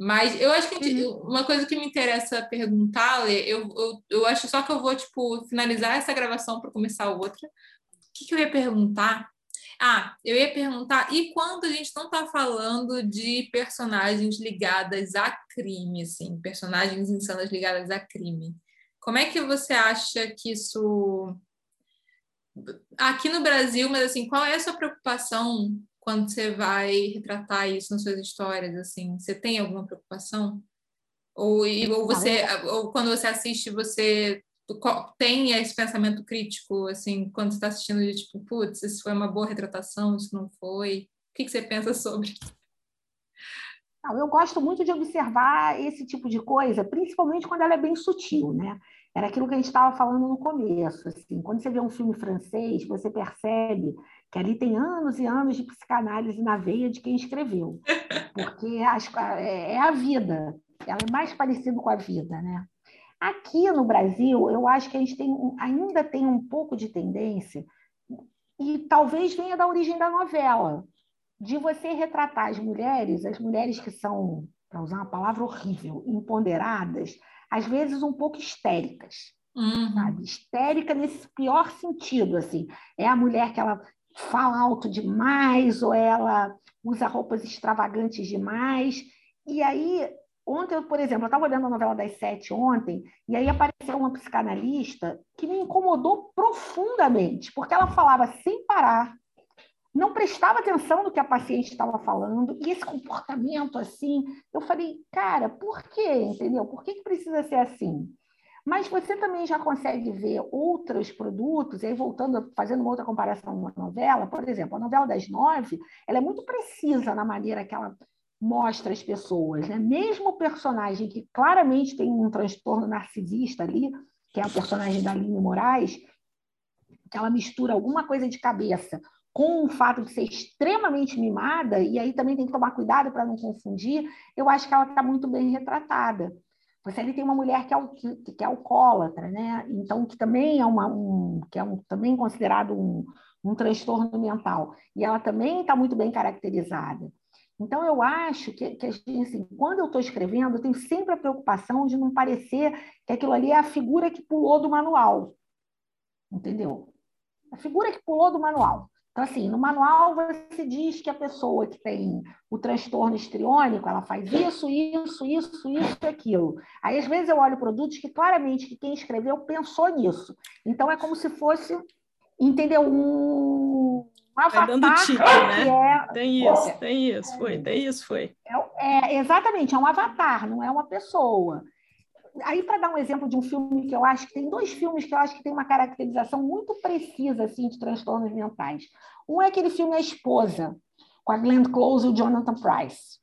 Mas eu acho que uhum. uma coisa que me interessa perguntar, eu, eu, eu acho só que eu vou, tipo, finalizar essa gravação para começar outra. O que, que eu ia perguntar? Ah, eu ia perguntar, e quando a gente não está falando de personagens ligadas a crime, assim, personagens insanas ligadas a crime, como é que você acha que isso. Aqui no Brasil, mas assim, qual é a sua preocupação quando você vai retratar isso nas suas histórias, assim, você tem alguma preocupação? Ou, ou você, ou quando você assiste, você tem esse pensamento crítico, assim, quando você está assistindo de tipo, putz, isso foi uma boa retratação, isso não foi? O que, que você pensa sobre? eu gosto muito de observar esse tipo de coisa, principalmente quando ela é bem sutil, né? Era aquilo que a gente estava falando no começo, assim, quando você vê um filme francês, você percebe que ali tem anos e anos de psicanálise na veia de quem escreveu, porque as, é, é a vida, ela é mais parecida com a vida, né? Aqui no Brasil, eu acho que a gente tem, ainda tem um pouco de tendência, e talvez venha da origem da novela, de você retratar as mulheres, as mulheres que são, para usar uma palavra horrível, empoderadas, às vezes um pouco histéricas. Uhum. Sabe? Histérica nesse pior sentido, assim. É a mulher que ela fala alto demais ou ela usa roupas extravagantes demais. E aí, ontem, por exemplo, eu estava olhando a novela das sete ontem, e aí apareceu uma psicanalista que me incomodou profundamente, porque ela falava sem parar, não prestava atenção no que a paciente estava falando, e esse comportamento assim, eu falei, cara, por quê? Entendeu? Por que, que precisa ser assim? Mas você também já consegue ver outros produtos, e aí voltando, fazendo uma outra comparação com a novela, por exemplo, a novela das nove, ela é muito precisa na maneira que ela mostra as pessoas, né? Mesmo o personagem que claramente tem um transtorno narcisista ali, que é a personagem da Aline Moraes, que ela mistura alguma coisa de cabeça com o fato de ser extremamente mimada, e aí também tem que tomar cuidado para não confundir, eu acho que ela está muito bem retratada. Você ali tem uma mulher que é, que, que é alcoólatra, né? Então, que também é, uma, um, que é um, também considerado um, um transtorno mental. E ela também está muito bem caracterizada. Então, eu acho que, que assim, quando eu estou escrevendo, eu tenho sempre a preocupação de não parecer que aquilo ali é a figura que pulou do manual. Entendeu? A figura que pulou do manual. Então, assim, no manual você diz que a pessoa que tem o transtorno histriônico, ela faz isso, isso, isso, isso e aquilo. Aí, às vezes, eu olho produtos que claramente que quem escreveu pensou nisso. Então, é como se fosse, entendeu? Um, um avatar. Vai dando tique, né? É, tem isso, é, tem isso, foi, tem isso, foi. É, é, exatamente, é um avatar, não é uma pessoa. Aí, para dar um exemplo de um filme que eu acho que tem dois filmes que eu acho que tem uma caracterização muito precisa assim, de transtornos mentais. Um é aquele filme A Esposa, com a Glenn Close e o Jonathan Price.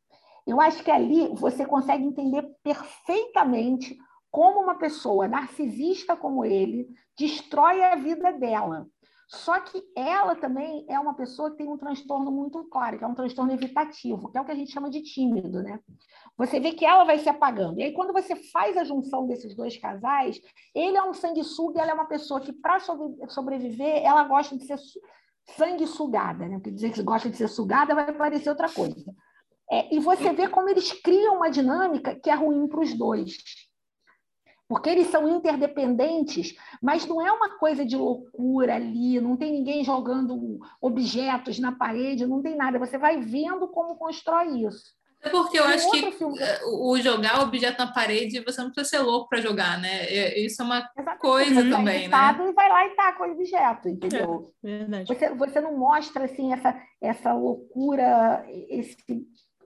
Eu acho que ali você consegue entender perfeitamente como uma pessoa narcisista como ele destrói a vida dela. Só que ela também é uma pessoa que tem um transtorno muito claro, que é um transtorno evitativo, que é o que a gente chama de tímido, né? Você vê que ela vai se apagando. E aí, quando você faz a junção desses dois casais, ele é um sanguessuga e ela é uma pessoa que, para sobreviver, ela gosta de ser sanguessugada, né? Porque dizer que gosta de ser sugada vai parecer outra coisa. É, e você vê como eles criam uma dinâmica que é ruim para os dois porque eles são interdependentes, mas não é uma coisa de loucura ali, não tem ninguém jogando objetos na parede, não tem nada. Você vai vendo como constrói isso. É porque eu Tem acho que filme... Eh, o jogar objeto na parede, você não precisa ser louco para jogar, né? Isso é uma Exatamente. coisa você também, tá né? E vai lá e taca o objeto, entendeu? É, você, você não mostra assim essa, essa loucura, esse,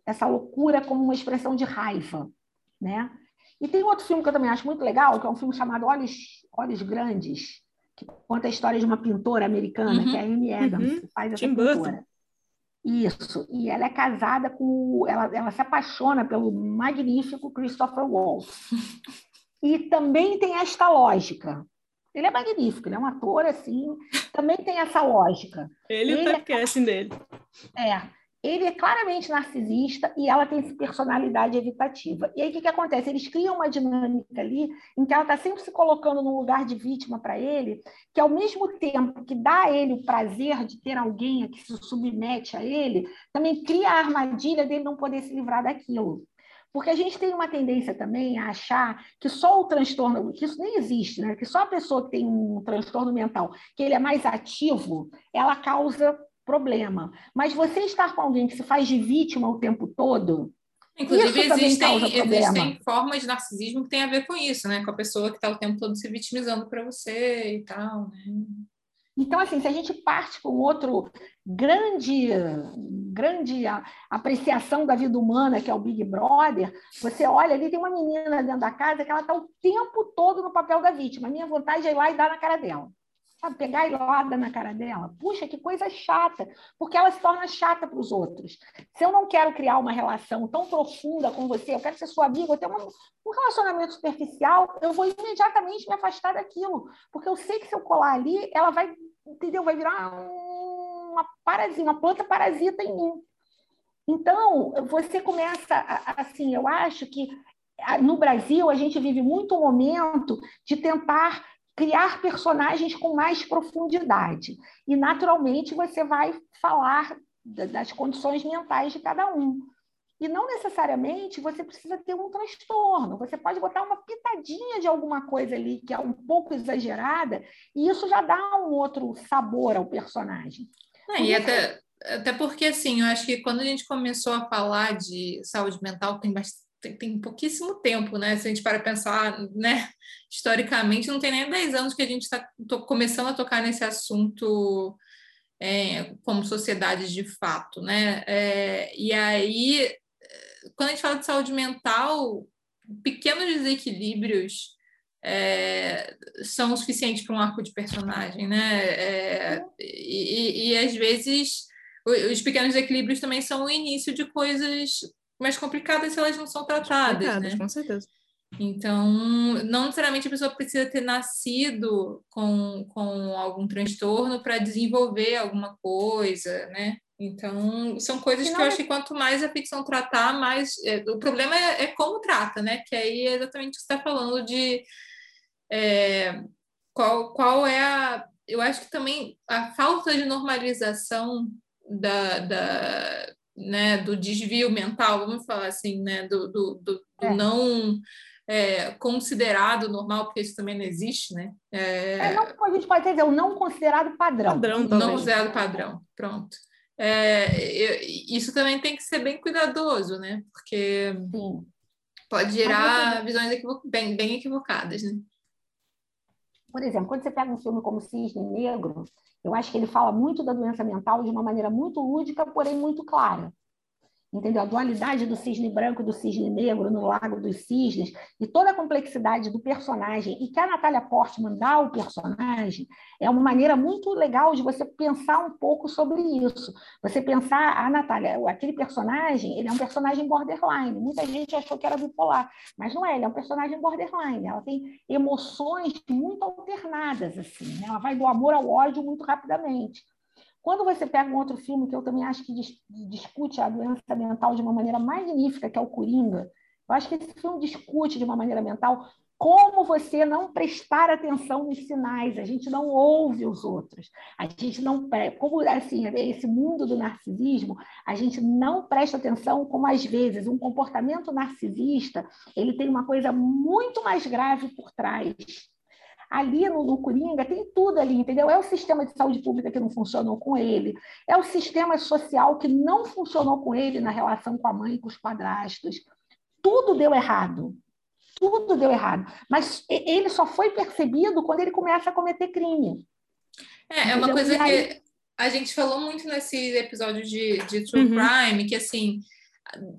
essa loucura como uma expressão de raiva, né? E tem outro filme que eu também acho muito legal, que é um filme chamado Olhos, Olhos Grandes, que conta a história de uma pintora americana, uhum, que é a Amy Adams, uhum. que faz essa Tim pintora. Burton. Isso, e ela é casada com. Ela, ela se apaixona pelo magnífico Christopher Waltz. E também tem esta lógica. Ele é magnífico, ele é um ator assim, também tem essa lógica. Ele, ele e o typecasting é... dele. É, ele é claramente narcisista e ela tem personalidade evitativa. E aí o que, que acontece? Eles criam uma dinâmica ali em que ela está sempre se colocando num lugar de vítima para ele, que ao mesmo tempo que dá a ele o prazer de ter alguém que se submete a ele, também cria a armadilha dele não poder se livrar daquilo. Porque a gente tem uma tendência também a achar que só o transtorno, que isso nem existe, né? que só a pessoa que tem um transtorno mental, que ele é mais ativo, ela causa problema. Mas você estar com alguém que se faz de vítima o tempo todo. Inclusive, existem, existem formas de narcisismo que tem a ver com isso, né? Com a pessoa que está o tempo todo se vitimizando para você e tal, né? Então, assim, se a gente parte com outro grande, grande apreciação da vida humana, que é o Big Brother, você olha ali, tem uma menina dentro da casa que ela está o tempo todo no papel da vítima. A minha vontade é ir lá e dar na cara dela. Sabe, pegar e lá dar na cara dela. Puxa, que coisa chata, porque ela se torna chata para os outros. Se eu não quero criar uma relação tão profunda com você, eu quero ser sua amiga, eu tenho uma, um relacionamento superficial, eu vou imediatamente me afastar daquilo, porque eu sei que se eu colar ali, ela vai, entendeu? Vai virar uma parasita, uma planta parasita em mim. Então, você começa, assim, eu acho que no Brasil a gente vive muito o momento de tentar criar personagens com mais profundidade. E, naturalmente, você vai falar das condições mentais de cada um. E não necessariamente você precisa ter um transtorno. Você pode botar uma pitadinha de alguma coisa ali que é um pouco exagerada, e isso já dá um outro sabor ao personagem. E até, até porque, assim, eu acho que quando a gente começou a falar de saúde mental, tem bastante tem, tem pouquíssimo tempo, né? Se a gente para pensar, né? Historicamente, não tem nem 10 anos que a gente está começando a tocar nesse assunto é, como sociedade de fato, né? É, e aí, quando a gente fala de saúde mental, pequenos desequilíbrios é, são o suficiente para um arco de personagem, né? É, e, e, e, às vezes os pequenos desequilíbrios também são o início de coisas mais complicadas se elas não são tratadas, né? Com certeza. Então, não necessariamente a pessoa precisa ter nascido com, com algum transtorno para desenvolver alguma coisa, né? Então, são coisas que eu acho que quanto mais a ficção tratar, mais. É, o problema é, é, como trata, né? Que aí é exatamente o que você está falando de é, qual, qual é a. Eu acho que também a falta de normalização da, da, né, do desvio mental, vamos falar assim, né, do, do, do, do é. não é, considerado normal, porque isso também não existe, né? É... é não, a gente pode dizer o não considerado padrão. padrão não considerado padrão, pronto. É, isso também tem que ser bem cuidadoso, né? Porque Sim. pode gerar visões equivo bem, bem equivocadas, né? Por exemplo, quando você pega um filme como Cisne Negro, eu acho que ele fala muito da doença mental de uma maneira muito lúdica, porém muito clara entendeu? A dualidade do cisne branco e do cisne negro no Lago dos Cisnes e toda a complexidade do personagem e que a Natália Portman dá ao personagem é uma maneira muito legal de você pensar um pouco sobre isso. Você pensar a Natália, aquele personagem, ele é um personagem borderline. Muita gente achou que era bipolar, mas não é, ele é um personagem borderline. Ela tem emoções muito alternadas assim, né? Ela vai do amor ao ódio muito rapidamente. Quando você pega um outro filme que eu também acho que discute a doença mental de uma maneira magnífica, que é o Coringa, eu acho que esse filme discute de uma maneira mental como você não prestar atenção nos sinais, a gente não ouve os outros, a gente não como assim esse mundo do narcisismo, a gente não presta atenção como às vezes um comportamento narcisista ele tem uma coisa muito mais grave por trás ali no, Coringa tem tudo ali, entendeu? É o sistema de saúde pública que não funcionou com ele, é o sistema social que não funcionou com ele na relação com a mãe e com os padrastos. Tudo deu errado. Tudo deu errado. Mas ele só foi percebido quando ele começa a cometer crime. É, é uma coisa que a gente falou muito nesse episódio de, de True uhum. Crime, que assim,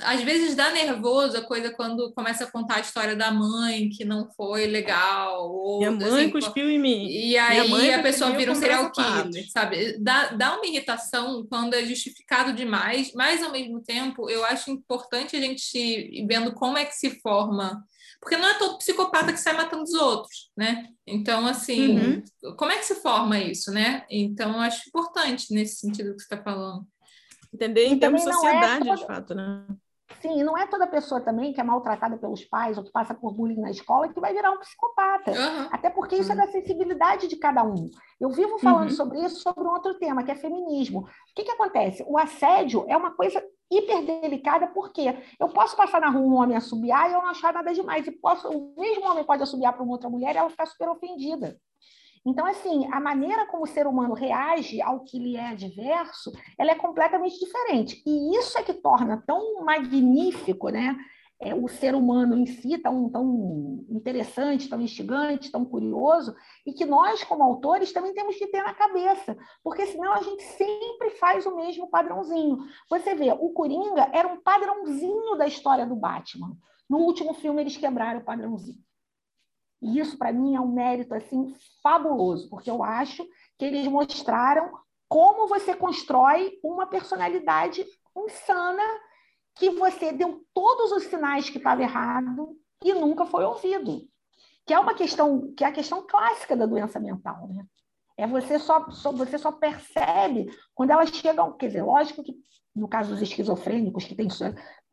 às vezes dá nervoso a coisa quando começa a contar a história da mãe que não foi legal. Ou, Minha mãe assim, cuspiu em mim. E aí a pessoa vira um serial killer, sabe? Dá, dá uma irritação quando é justificado demais, mas ao mesmo tempo eu acho importante a gente ir vendo como é que se forma. Porque não é todo psicopata que sai matando os outros, né? Então, assim, uhum. como é que se forma isso, né? Então, eu acho importante nesse sentido que você está falando. Entender em termos de é sociedade, é toda... de fato, né? Sim, não é toda pessoa também que é maltratada pelos pais ou que passa por bullying na escola que vai virar um psicopata. Uhum. Até porque isso uhum. é da sensibilidade de cada um. Eu vivo falando uhum. sobre isso, sobre um outro tema, que é feminismo. O que, que acontece? O assédio é uma coisa hiper delicada, porque eu posso passar na rua um homem assobiar e eu não achar nada demais. E posso, o mesmo homem pode assobiar para uma outra mulher e ela ficar super ofendida. Então, assim, a maneira como o ser humano reage ao que lhe é adverso, ela é completamente diferente. E isso é que torna tão magnífico, né? É, o ser humano em si tão, tão interessante, tão instigante, tão curioso, e que nós, como autores, também temos que ter na cabeça, porque senão a gente sempre faz o mesmo padrãozinho. Você vê, o Coringa era um padrãozinho da história do Batman. No último filme, eles quebraram o padrãozinho. E isso, para mim, é um mérito assim fabuloso, porque eu acho que eles mostraram como você constrói uma personalidade insana que você deu todos os sinais que estava errado e nunca foi ouvido. Que é uma questão, que é a questão clássica da doença mental, né? É você só, só, você só percebe quando elas chegam, quer dizer, lógico que no caso dos esquizofrênicos que tem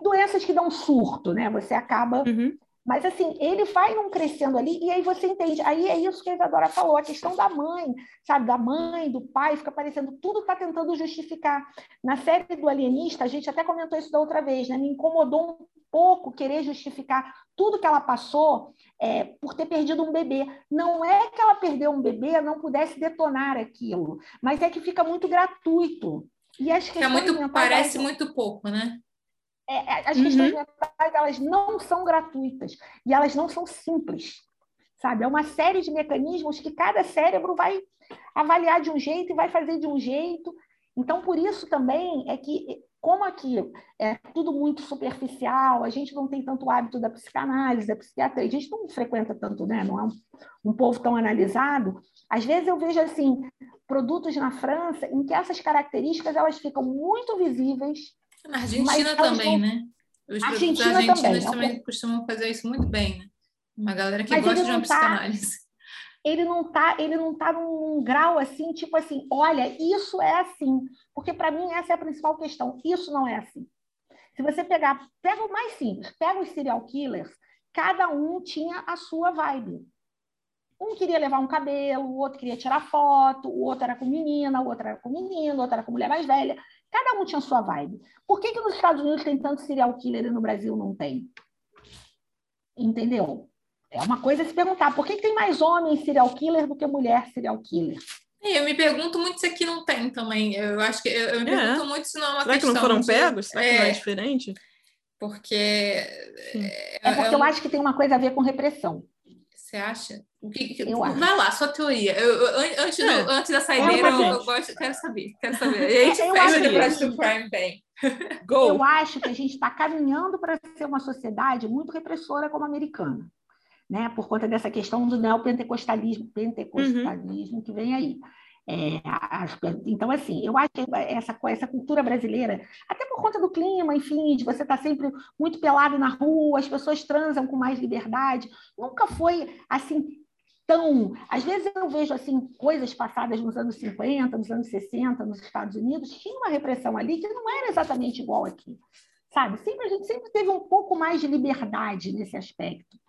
doenças que dão surto, né? Você acaba uhum. Mas, assim, ele vai num crescendo ali, e aí você entende. Aí é isso que a Isadora falou, a questão da mãe, sabe? Da mãe, do pai, fica parecendo, tudo está tentando justificar. Na série do Alienista, a gente até comentou isso da outra vez, né? Me incomodou um pouco querer justificar tudo que ela passou é, por ter perdido um bebê. Não é que ela perdeu um bebê, não pudesse detonar aquilo, mas é que fica muito gratuito. E as é muito, parece muito pouco, né? É, é, as uhum. questões mentais elas não são gratuitas e elas não são simples, sabe? É uma série de mecanismos que cada cérebro vai avaliar de um jeito e vai fazer de um jeito. Então, por isso também é que, como aqui é tudo muito superficial, a gente não tem tanto hábito da psicanálise, da psiquiatria, a gente não frequenta tanto, né? Não é um, um povo tão analisado. Às vezes eu vejo assim produtos na França em que essas características elas ficam muito visíveis na Argentina também, não... né? Os Argentina argentinos também, também costumam fazer isso muito bem, né? Uma galera que Mas gosta de uma tá... psicanálise. Ele não tá, ele não tá num grau assim, tipo assim, olha, isso é assim, porque para mim essa é a principal questão. Isso não é assim. Se você pegar, pega o mais simples, pega os serial killers, cada um tinha a sua vibe. Um queria levar um cabelo, o outro queria tirar foto, o outro era com menina, o outro era com menino, o outro era com mulher mais velha. Cada um tinha sua vibe. Por que, que nos Estados Unidos tem tanto serial killer e no Brasil não tem? Entendeu? É uma coisa se perguntar, por que, que tem mais homem serial killer do que mulher serial killer? Eu me pergunto muito se aqui não tem também. Eu acho que eu, eu me é. pergunto muito se não é uma Será questão. Será que não foram de... pegos? Será é, que não é diferente? Porque. É, é porque eu acho que tem uma coisa a ver com repressão. Você acha? Que, que, eu vai lá, sua teoria. Eu, eu, antes, é. do, antes da saideira, eu, eu, gosto, quero saber, quero saber. A gente eu fecha depois do Prime Bem. Eu acho que a gente está caminhando para ser uma sociedade muito repressora como a americana, né? Por conta dessa questão do neopentecostalismo, pentecostalismo uhum. que vem aí. É, as, então, assim, eu acho que essa, essa cultura brasileira, até por conta do clima, enfim, de você estar tá sempre muito pelado na rua, as pessoas transam com mais liberdade, nunca foi assim tão. Às vezes eu vejo assim coisas passadas nos anos 50, nos anos 60, nos Estados Unidos, tinha uma repressão ali que não era exatamente igual aqui. Sabe? Sempre, a gente sempre teve um pouco mais de liberdade nesse aspecto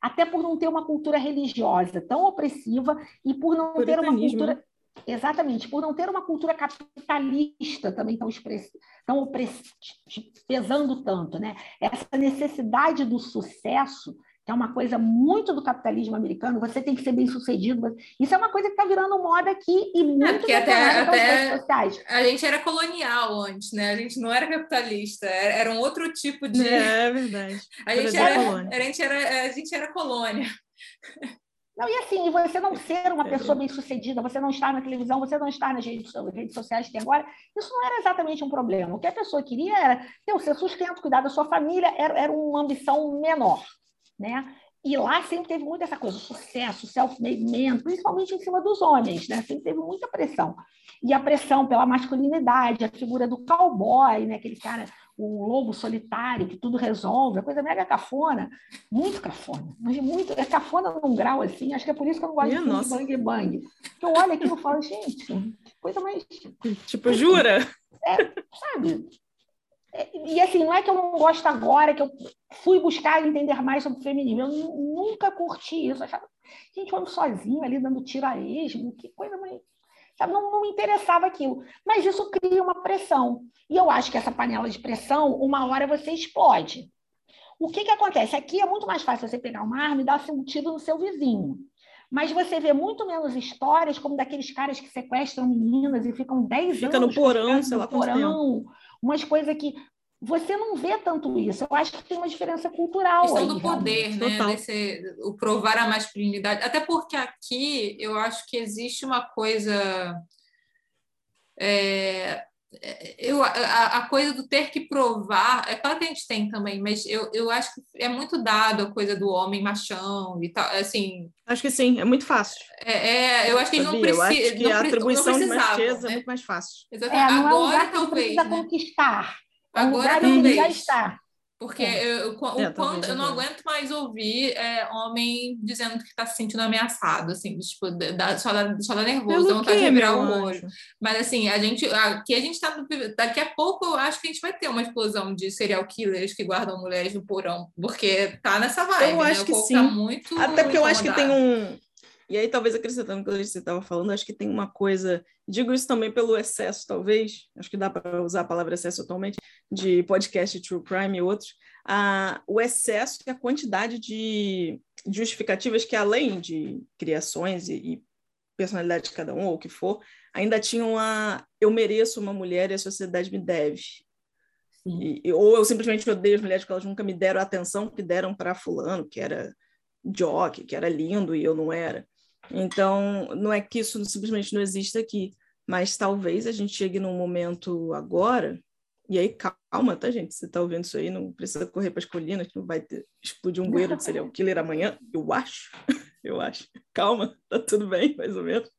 até por não ter uma cultura religiosa tão opressiva e por não ter uma cultura Exatamente, por não ter uma cultura capitalista também tão, express, tão pesando tanto, né? Essa necessidade do sucesso, que é uma coisa muito do capitalismo americano, você tem que ser bem sucedido. Isso é uma coisa que está virando moda aqui e é, muito é, até, até sociais. A gente era colonial antes, né? A gente não era capitalista, era, era um outro tipo de. É, é verdade. A gente, era, a, gente era, a gente era colônia. Não, e assim, você não ser uma pessoa bem-sucedida, você não estar na televisão, você não estar nas redes, redes sociais que agora, isso não era exatamente um problema. O que a pessoa queria era ter o seu sustento, cuidar da sua família, era, era uma ambição menor, né? E lá sempre teve muito essa coisa, sucesso, self-made principalmente em cima dos homens, né? Sempre teve muita pressão. E a pressão pela masculinidade, a figura do cowboy, né? Aquele cara o lobo solitário que tudo resolve, a coisa mega cafona, muito cafona, mas muito, é cafona num grau assim, acho que é por isso que eu não gosto Minha de filme bang bang. Eu olho aquilo e falo, gente, coisa mais. Tipo, jura? É, sabe? É, e assim, não é que eu não gosto agora, que eu fui buscar entender mais sobre o feminismo, eu nunca curti isso, achava, gente, eu ando sozinho ali dando tiro a esmo, que coisa mais Sabe? Não, não me interessava aquilo. Mas isso cria uma pressão. E eu acho que essa panela de pressão, uma hora você explode. O que, que acontece? Aqui é muito mais fácil você pegar uma arma e dar um tiro no seu vizinho. Mas você vê muito menos histórias como daqueles caras que sequestram meninas e ficam 10 Fica anos. Fica no porão, sei lá, porão. Umas coisas que você não vê tanto isso. Eu acho que tem uma diferença cultural. A questão aí, do poder, realmente. né? Desse, o provar a masculinidade. Até porque aqui eu acho que existe uma coisa. É, eu, a, a, coisa do ter que provar, é claro que a gente tem também, mas eu, eu acho que é muito dado a coisa do homem machão e tal, assim... Acho que sim, é muito fácil. É, é eu acho que a gente não precisa... Eu acho que a atribuição de macheza né? é muito mais fácil. Exatamente. É, não Agora, é um talvez, né? conquistar. Agora talvez. já está. Porque é. eu, eu, é, quando, eu não aguento mais ouvir é, homem dizendo que está se sentindo ameaçado, assim, tipo, dá, só, dá, só dá nervoso, Pelo dá vontade de virar o olho. Mas assim, a gente, aqui a gente está daqui a pouco eu acho que a gente vai ter uma explosão de serial killers que guardam mulheres no porão, porque tá nessa vibe, eu né? acho que tá sim. Tá muito Até porque eu acho que tem um e aí, talvez acrescentando o que você estava falando, acho que tem uma coisa, digo isso também pelo excesso, talvez, acho que dá para usar a palavra excesso atualmente, de podcast True Crime e outros, a, o excesso e a quantidade de justificativas que, além de criações e, e personalidade de cada um, ou o que for, ainda tinham a eu mereço uma mulher e a sociedade me deve. E, ou eu simplesmente odeio as mulheres porque elas nunca me deram a atenção que deram para fulano, que era jockey, que era lindo e eu não era. Então, não é que isso simplesmente não existe aqui, mas talvez a gente chegue num momento agora, e aí calma, tá, gente? Você tá ouvindo isso aí, não precisa correr para as colinas, não vai ter, explodir um bueiro de serial killer amanhã, eu acho, eu acho. Calma, tá tudo bem, mais ou menos.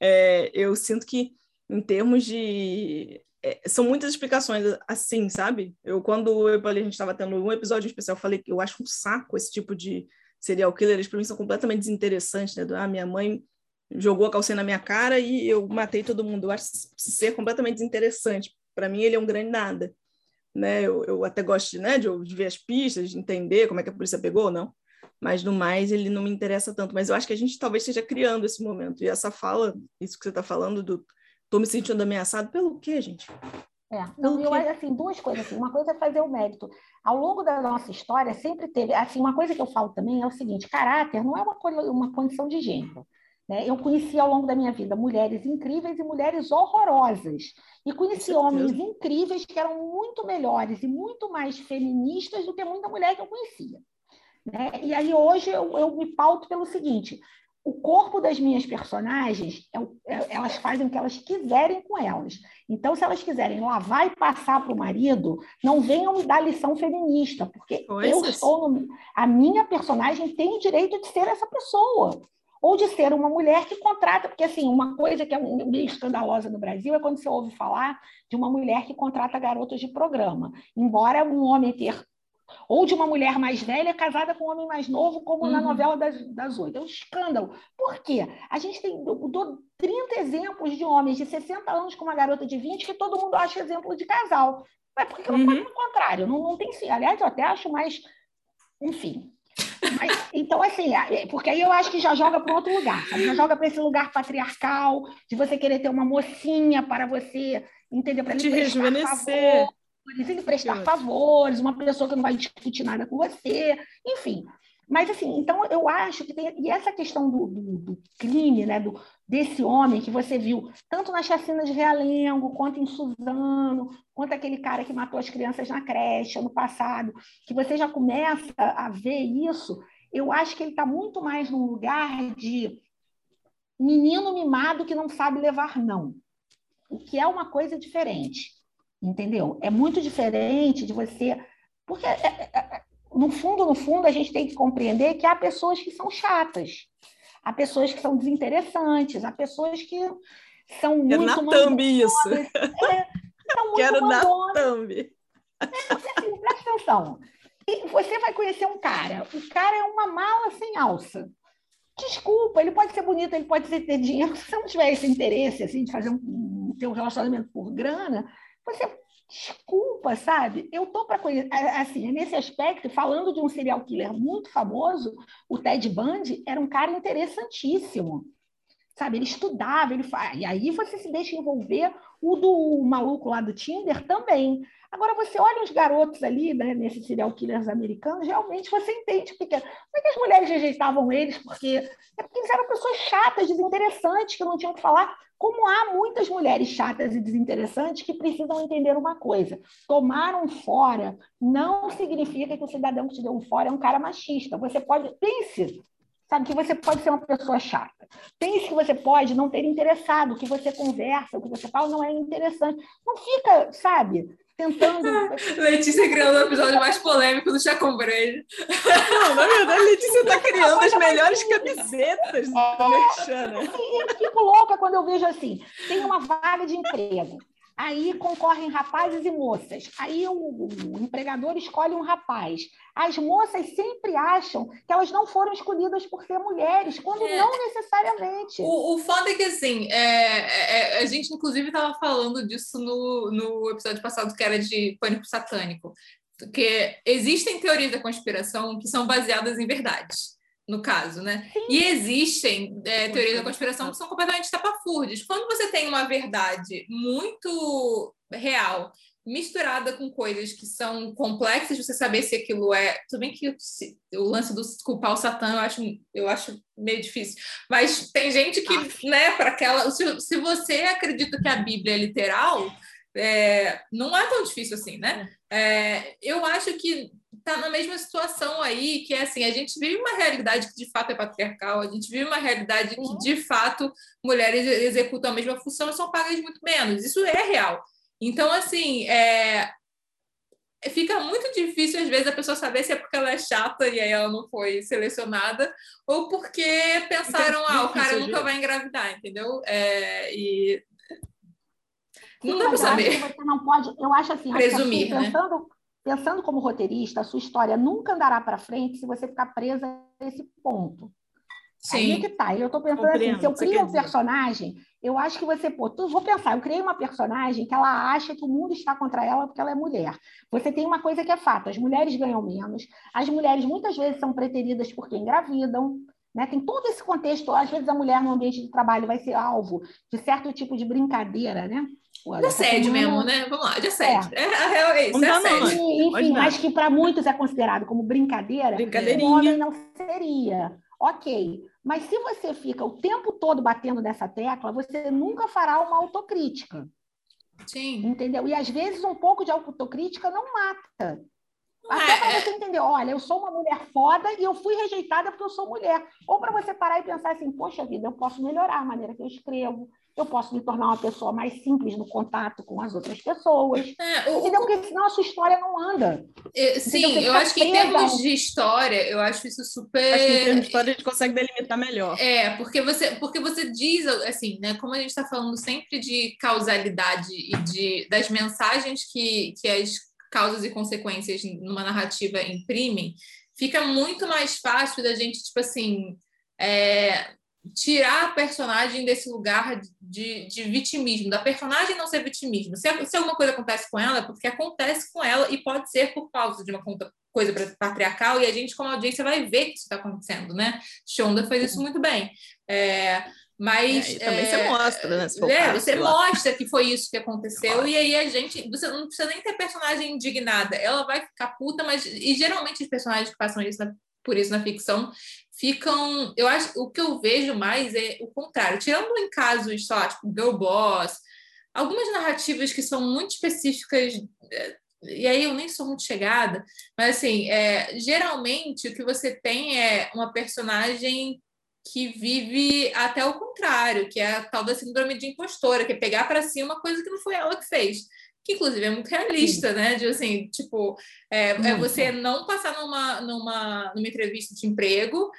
É, eu sinto que, em termos de é, são muitas explicações assim, sabe? Eu, quando eu falei, a gente estava tendo um episódio especial, eu falei que eu acho um saco esse tipo de serial killer, eles para mim são completamente desinteressantes, né? Ah, minha mãe jogou a calcinha na minha cara e eu matei todo mundo. Eu acho ser completamente desinteressante. Para mim, ele é um grande nada. Né? Eu, eu até gosto de, né, de, de ver as pistas, de entender como é que a polícia pegou ou não. Mas, no mais, ele não me interessa tanto. Mas eu acho que a gente talvez esteja criando esse momento. E essa fala, isso que você está falando do tô me sentindo ameaçado pelo quê, gente? É, não, eu acho assim, duas coisas assim. Uma coisa é fazer o mérito. Ao longo da nossa história, sempre teve. Assim, uma coisa que eu falo também é o seguinte: caráter não é uma, uma condição de gênero. Né? Eu conheci ao longo da minha vida mulheres incríveis e mulheres horrorosas. E conheci homens incríveis que eram muito melhores e muito mais feministas do que muita mulher que eu conhecia. Né? E aí hoje eu, eu me pauto pelo seguinte: o corpo das minhas personagens, é é, elas fazem o que elas quiserem com elas. Então, se elas quiserem lavar e passar para o marido, não venham me dar lição feminista, porque eu estou no, a minha personagem tem o direito de ser essa pessoa. Ou de ser uma mulher que contrata, porque assim, uma coisa que é meio escandalosa no Brasil é quando você ouve falar de uma mulher que contrata garotas de programa. Embora um homem ter ou de uma mulher mais velha casada com um homem mais novo, como uhum. na novela das, das oito. É um escândalo. Por quê? A gente tem eu dou 30 exemplos de homens de 60 anos com uma garota de 20 que todo mundo acha exemplo de casal. Mas por que não uhum. o contrário? Não, não tem sim. Aliás, eu até acho mais. Enfim. Mas, então, assim, é, porque aí eu acho que já joga para outro lugar, sabe? já joga para esse lugar patriarcal, de você querer ter uma mocinha para você, entender? Para te rejuvenescer. Favor, favores, prestar favores, uma pessoa que não vai discutir nada com você, enfim. Mas, assim, então eu acho que tem. E essa questão do, do, do, crime, né, do, desse homem que você viu, tanto na chacina de Realengo, quanto em Suzano, quanto aquele cara que matou as crianças na creche ano passado, que você já começa a ver isso, eu acho que ele está muito mais num lugar de menino mimado que não sabe levar não, o que é uma coisa diferente entendeu? É muito diferente de você. Porque, é, é, é, no fundo, no fundo, a gente tem que compreender que há pessoas que são chatas, há pessoas que são desinteressantes, há pessoas que são muito. na thumb isso. É, são Quero na thumb. É, assim, presta atenção. E você vai conhecer um cara, o cara é uma mala sem alça. Desculpa, ele pode ser bonito, ele pode ter dinheiro. Se você não tiver esse interesse assim, de fazer um, ter um relacionamento por grana, você, desculpa, sabe? Eu tô para conhecer. Assim, nesse aspecto, falando de um serial killer muito famoso, o Ted Bundy era um cara interessantíssimo. Sabe, ele estudava, ele e aí você se deixa envolver o do maluco lá do Tinder também. Agora, você olha os garotos ali, né, nesses serial killers americanos, realmente você entende porque, como é que as mulheres rejeitavam eles, porque, é porque eles eram pessoas chatas, desinteressantes, que não tinham que falar como há muitas mulheres chatas e desinteressantes que precisam entender uma coisa: tomar um fora não significa que o cidadão que te deu um fora é um cara machista. Você pode. Pense, sabe, que você pode ser uma pessoa chata. Pense que você pode não ter interessado, que você conversa, o que você fala não é interessante. Não fica, sabe, tentando. Letícia criando o episódio mais polêmico do Chá com Brejo. Não, na verdade, Letícia está criando as melhores camisetas do Merchan. Eu fico louca quando eu vejo assim: tem uma vaga de emprego. Aí concorrem rapazes e moças. Aí o, o, empregador escolhe um rapaz. As moças sempre acham que elas não foram escolhidas por ser mulheres, quando é. não necessariamente. O, o foda é que, assim, é, é, a gente, inclusive, estava falando disso no, no episódio passado, que era de pânico satânico. Porque existem teorias da conspiração que são baseadas em verdades no caso, né? Sim. E existem é, teorias da conspiração que são completamente estapafúrdias. Quando você tem uma verdade muito real misturada com coisas que são complexas, você saber se aquilo é. Tudo bem que o lance do culpar o Satã eu acho, eu acho meio difícil. Mas tem gente que, ah. né, para aquela. Se, se você acredita que a Bíblia é literal, é, não é tão difícil assim, né? É, é eu acho que está na mesma situação aí, que é assim, a gente vive uma realidade que de fato é patriarcal, a gente vive uma realidade que uhum. de fato mulheres executam a mesma função e são pagas muito menos. Isso é real. Então, assim, é, fica muito difícil às vezes a pessoa saber se é porque ela é chata e aí ela não foi selecionada ou porque pensaram, ah, o cara nunca vai engravidar, entendeu? É, e não Sim, dá para saber. Você não pode, eu acho assim, presumir, assim, pensando, né? pensando como roteirista, a sua história nunca andará para frente se você ficar presa nesse ponto. Sim. Aí é que tá. Eu estou pensando assim, se eu crio um personagem, eu acho que você, pô, tu, vou pensar, eu criei uma personagem que ela acha que o mundo está contra ela porque ela é mulher. Você tem uma coisa que é fato, as mulheres ganham menos, as mulheres muitas vezes são preteridas porque engravidam, né? Tem todo esse contexto, às vezes a mulher no ambiente de trabalho vai ser alvo de certo tipo de brincadeira, né? De assédio mesmo, né? Vamos lá, de assédio. É, é, é isso, é assédio. Enfim, mas que para muitos é considerado como brincadeira, o homem não seria. Ok, mas se você fica o tempo todo batendo nessa tecla, você nunca fará uma autocrítica. Sim. Entendeu? E às vezes um pouco de autocrítica não mata. Até para é, você entender, olha, eu sou uma mulher foda e eu fui rejeitada porque eu sou mulher. Ou para você parar e pensar assim, poxa vida, eu posso melhorar a maneira que eu escrevo, eu posso me tornar uma pessoa mais simples no contato com as outras pessoas. É, o, entendeu? Porque senão a sua história não anda. É, sim, eu acho que em termos de história, eu acho isso super. Acho que em termos de história a gente consegue delimitar melhor. É, porque você, porque você diz, assim, né? Como a gente está falando sempre de causalidade e de, das mensagens que, que as causas e consequências numa narrativa imprimem, fica muito mais fácil da gente, tipo assim. É, tirar a personagem desse lugar de, de vitimismo, da personagem não ser vitimismo. Se, se alguma coisa acontece com ela, é porque acontece com ela e pode ser por causa de uma coisa patriarcal, e a gente, como audiência, vai ver que isso está acontecendo, né? Shonda fez isso muito bem. É, mas é, também é, você mostra, né? Se é, você mostra que foi isso que aconteceu, e aí a gente. Você não precisa nem ter personagem indignada. Ela vai ficar puta, mas. E geralmente os personagens que passam isso na, por isso na ficção ficam. Eu acho o que eu vejo mais é o contrário. Tirando em casos, só tipo Girl Boss, algumas narrativas que são muito específicas. É, e aí eu nem sou muito chegada, mas assim, é, geralmente o que você tem é uma personagem que vive até o contrário, que é a tal da síndrome de impostora, que é pegar para si uma coisa que não foi ela que fez que inclusive é muito realista, Sim. né? De assim, tipo, é, é, você não passar numa, numa, numa entrevista de emprego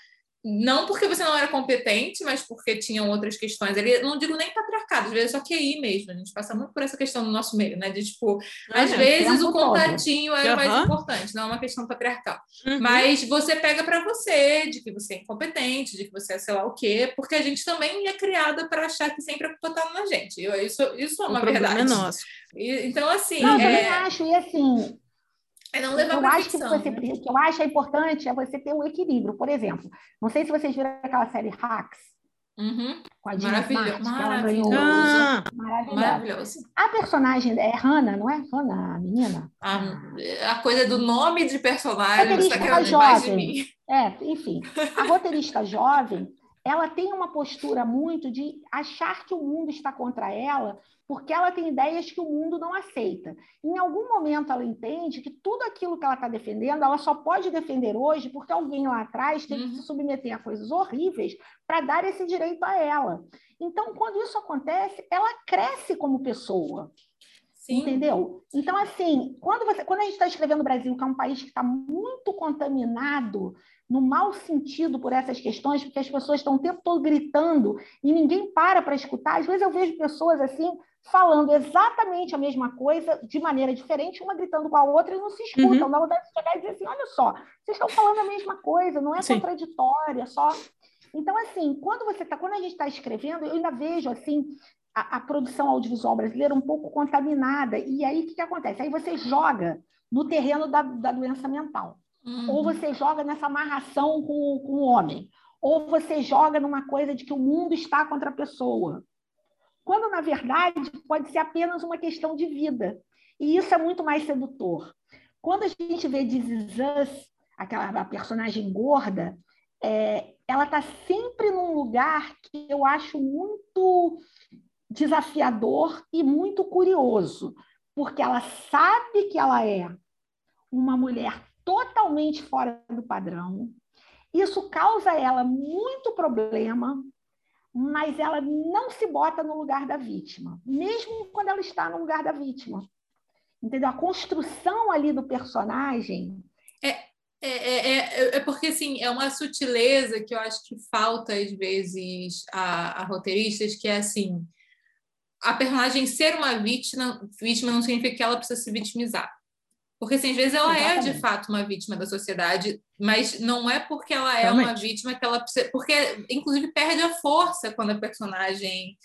não porque você não era competente, mas porque tinham outras questões. Ele não digo nem patriarcado, às vezes é só QI mesmo. A gente passa muito por essa questão no nosso meio, né? De tipo, ah, às vezes o contatinho todo. é uhum. mais importante, não é uma questão patriarcal. Uhum. Mas você pega para você de que você é incompetente, de que você é sei lá o quê, porque a gente também é criada para achar que sempre a culpa tá na gente. Isso, isso é uma o verdade. É nosso. E, então, assim. Não, é... eu acho, e assim, é levar eu acho que você, né? que eu acho importante é você ter um equilíbrio. Por exemplo, não sei se vocês viram aquela série Hacks. Uhum. Com a Dina Maravilhoso. Maravilhoso. Ah, maravilhoso. A personagem é Hannah, não é Hannah, a menina? A, a coisa do nome de personagem, você está querendo jovem. de mim. É, enfim. A roteirista jovem, ela tem uma postura muito de achar que o mundo está contra ela porque ela tem ideias que o mundo não aceita. Em algum momento ela entende que tudo aquilo que ela está defendendo, ela só pode defender hoje porque alguém lá atrás teve uhum. que se submeter a coisas horríveis para dar esse direito a ela. Então, quando isso acontece, ela cresce como pessoa. Sim. Entendeu? Então, assim, quando, você, quando a gente está escrevendo o Brasil, que é um país que está muito contaminado no mau sentido por essas questões, porque as pessoas estão o tempo todo gritando e ninguém para para escutar. Às vezes eu vejo pessoas assim falando exatamente a mesma coisa de maneira diferente, uma gritando com a outra e não se escutam. Uhum. Dá vontade de chegar e dizer assim: olha só, vocês estão falando a mesma coisa, não é Sim. contraditória, só. Então, assim, quando você tá, quando a gente está escrevendo, eu ainda vejo assim a, a, produção audiovisual brasileira um pouco contaminada. E aí o que, que acontece? Aí você joga no terreno da, da doença mental. Uhum. Ou você joga nessa amarração com, com o homem. Ou você joga numa coisa de que o mundo está contra a pessoa quando na verdade pode ser apenas uma questão de vida. E isso é muito mais sedutor. Quando a gente vê This aquela personagem gorda, é, ela está sempre num lugar que eu acho muito desafiador e muito curioso, porque ela sabe que ela é uma mulher totalmente fora do padrão. Isso causa a ela muito problema, mas ela não se bota no lugar da vítima, mesmo quando ela está no lugar da vítima. Entendeu? A construção ali do personagem. É, é, é, é, é porque assim, é uma sutileza que eu acho que falta às vezes a, a roteiristas, que é assim. A personagem ser uma vítima, vítima não significa que ela precisa se vitimizar. Porque, assim, às vezes ela Exatamente. é de fato uma vítima da sociedade, mas não é porque ela é Realmente. uma vítima que ela precisa. Porque, inclusive, perde a força quando a personagem.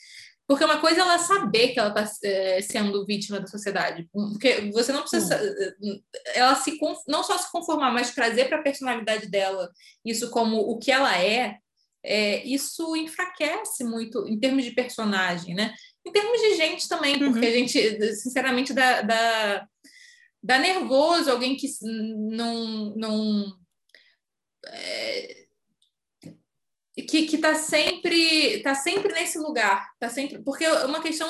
Porque uma coisa é ela saber que ela está é, sendo vítima da sociedade. Porque você não precisa. Hum. Ela se não só se conformar, mas trazer para a personalidade dela isso como o que ela é, é, isso enfraquece muito em termos de personagem, né? Em termos de gente também, porque uhum. a gente, sinceramente, dá, dá, dá nervoso alguém que não. não é, que que está sempre tá sempre nesse lugar tá sempre porque é uma questão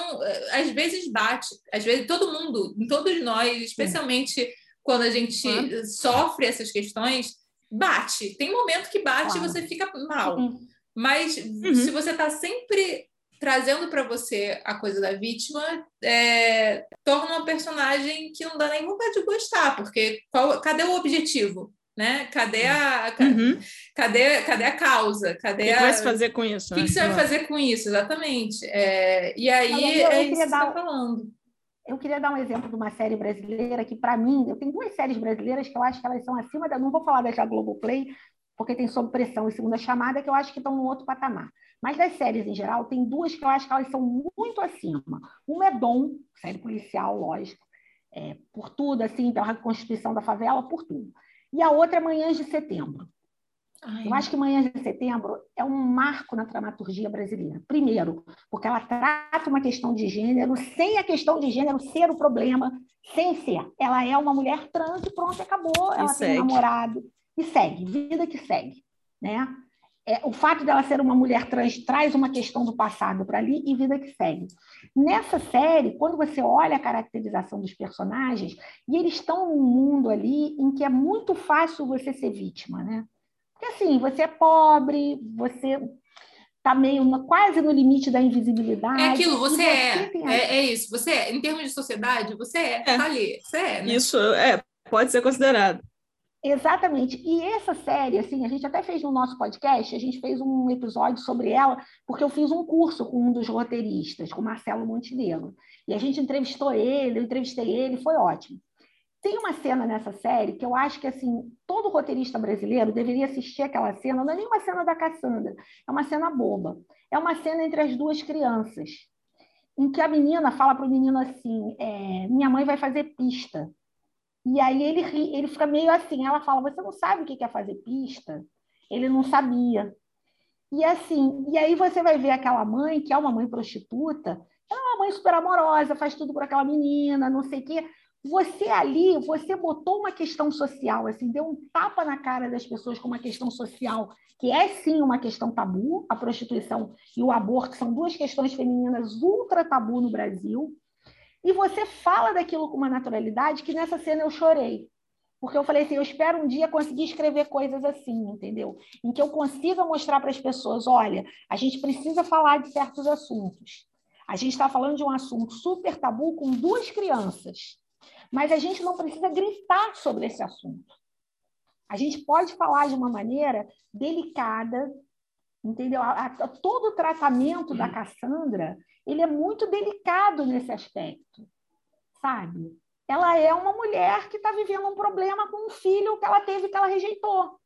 às vezes bate às vezes todo mundo em todos nós especialmente quando a gente uhum. sofre essas questões bate tem momento que bate e você fica mal uhum. mas se você está sempre trazendo para você a coisa da vítima, é, torna uma personagem que não dá nem vontade de gostar, porque qual, cadê o objetivo? Né? Cadê a, uhum. cadê, cadê a causa? Cadê o que, a... que vai se fazer com isso? O que, né? que você vai fazer com isso? Exatamente. É, e aí eu, eu é isso que você está falando. Eu queria dar um exemplo de uma série brasileira que, para mim, eu tenho duas séries brasileiras que eu acho que elas são acima da. Não vou falar da Globoplay, porque tem Sob Pressão e Segunda Chamada, que eu acho que estão no outro patamar. Mas das séries em geral, tem duas que eu acho que elas são muito acima. Uma é Dom, série policial, lógico, é, por tudo, assim, pela Constituição da Favela, por tudo. E a outra é Manhãs de Setembro. Ai. Eu acho que Manhãs de Setembro é um marco na dramaturgia brasileira. Primeiro, porque ela trata uma questão de gênero sem a questão de gênero ser o problema, sem ser. Ela é uma mulher trans e pronto, acabou. Ela e tem segue. namorado e segue, vida que segue. Né? É, o fato dela ser uma mulher trans traz uma questão do passado para ali e vida que segue. Nessa série, quando você olha a caracterização dos personagens, e eles estão num mundo ali em que é muito fácil você ser vítima, né? Porque assim, você é pobre, você está meio no, quase no limite da invisibilidade. É aquilo, você, você é. É, é, isso, você é. Em termos de sociedade, você é, é. tá ali, você é. Né? Isso é, pode ser considerado. Exatamente. E essa série, assim, a gente até fez no nosso podcast, a gente fez um episódio sobre ela, porque eu fiz um curso com um dos roteiristas, com Marcelo Montenegro. E a gente entrevistou ele, eu entrevistei ele, foi ótimo. Tem uma cena nessa série que eu acho que assim, todo roteirista brasileiro deveria assistir aquela cena, não é nem uma cena da Cassandra, é uma cena boba. É uma cena entre as duas crianças, em que a menina fala para o menino assim: é, minha mãe vai fazer pista. E aí ele, ele fica meio assim, ela fala, você não sabe o que é fazer pista? Ele não sabia. E assim, e aí você vai ver aquela mãe, que é uma mãe prostituta, ela é uma mãe super amorosa, faz tudo por aquela menina, não sei o quê. Você ali, você botou uma questão social, assim, deu um tapa na cara das pessoas com uma questão social, que é sim uma questão tabu, a prostituição e o aborto são duas questões femininas ultra tabu no Brasil. E você fala daquilo com uma naturalidade que nessa cena eu chorei. Porque eu falei assim, eu espero um dia conseguir escrever coisas assim, entendeu? Em que eu consiga mostrar para as pessoas, olha, a gente precisa falar de certos assuntos. A gente está falando de um assunto super tabu com duas crianças, mas a gente não precisa gritar sobre esse assunto. A gente pode falar de uma maneira delicada, entendeu? A, a, todo o tratamento da Cassandra ele é muito delicado nesse aspecto, sabe? Ela é uma mulher que está vivendo um problema com um filho que ela teve que ela rejeitou.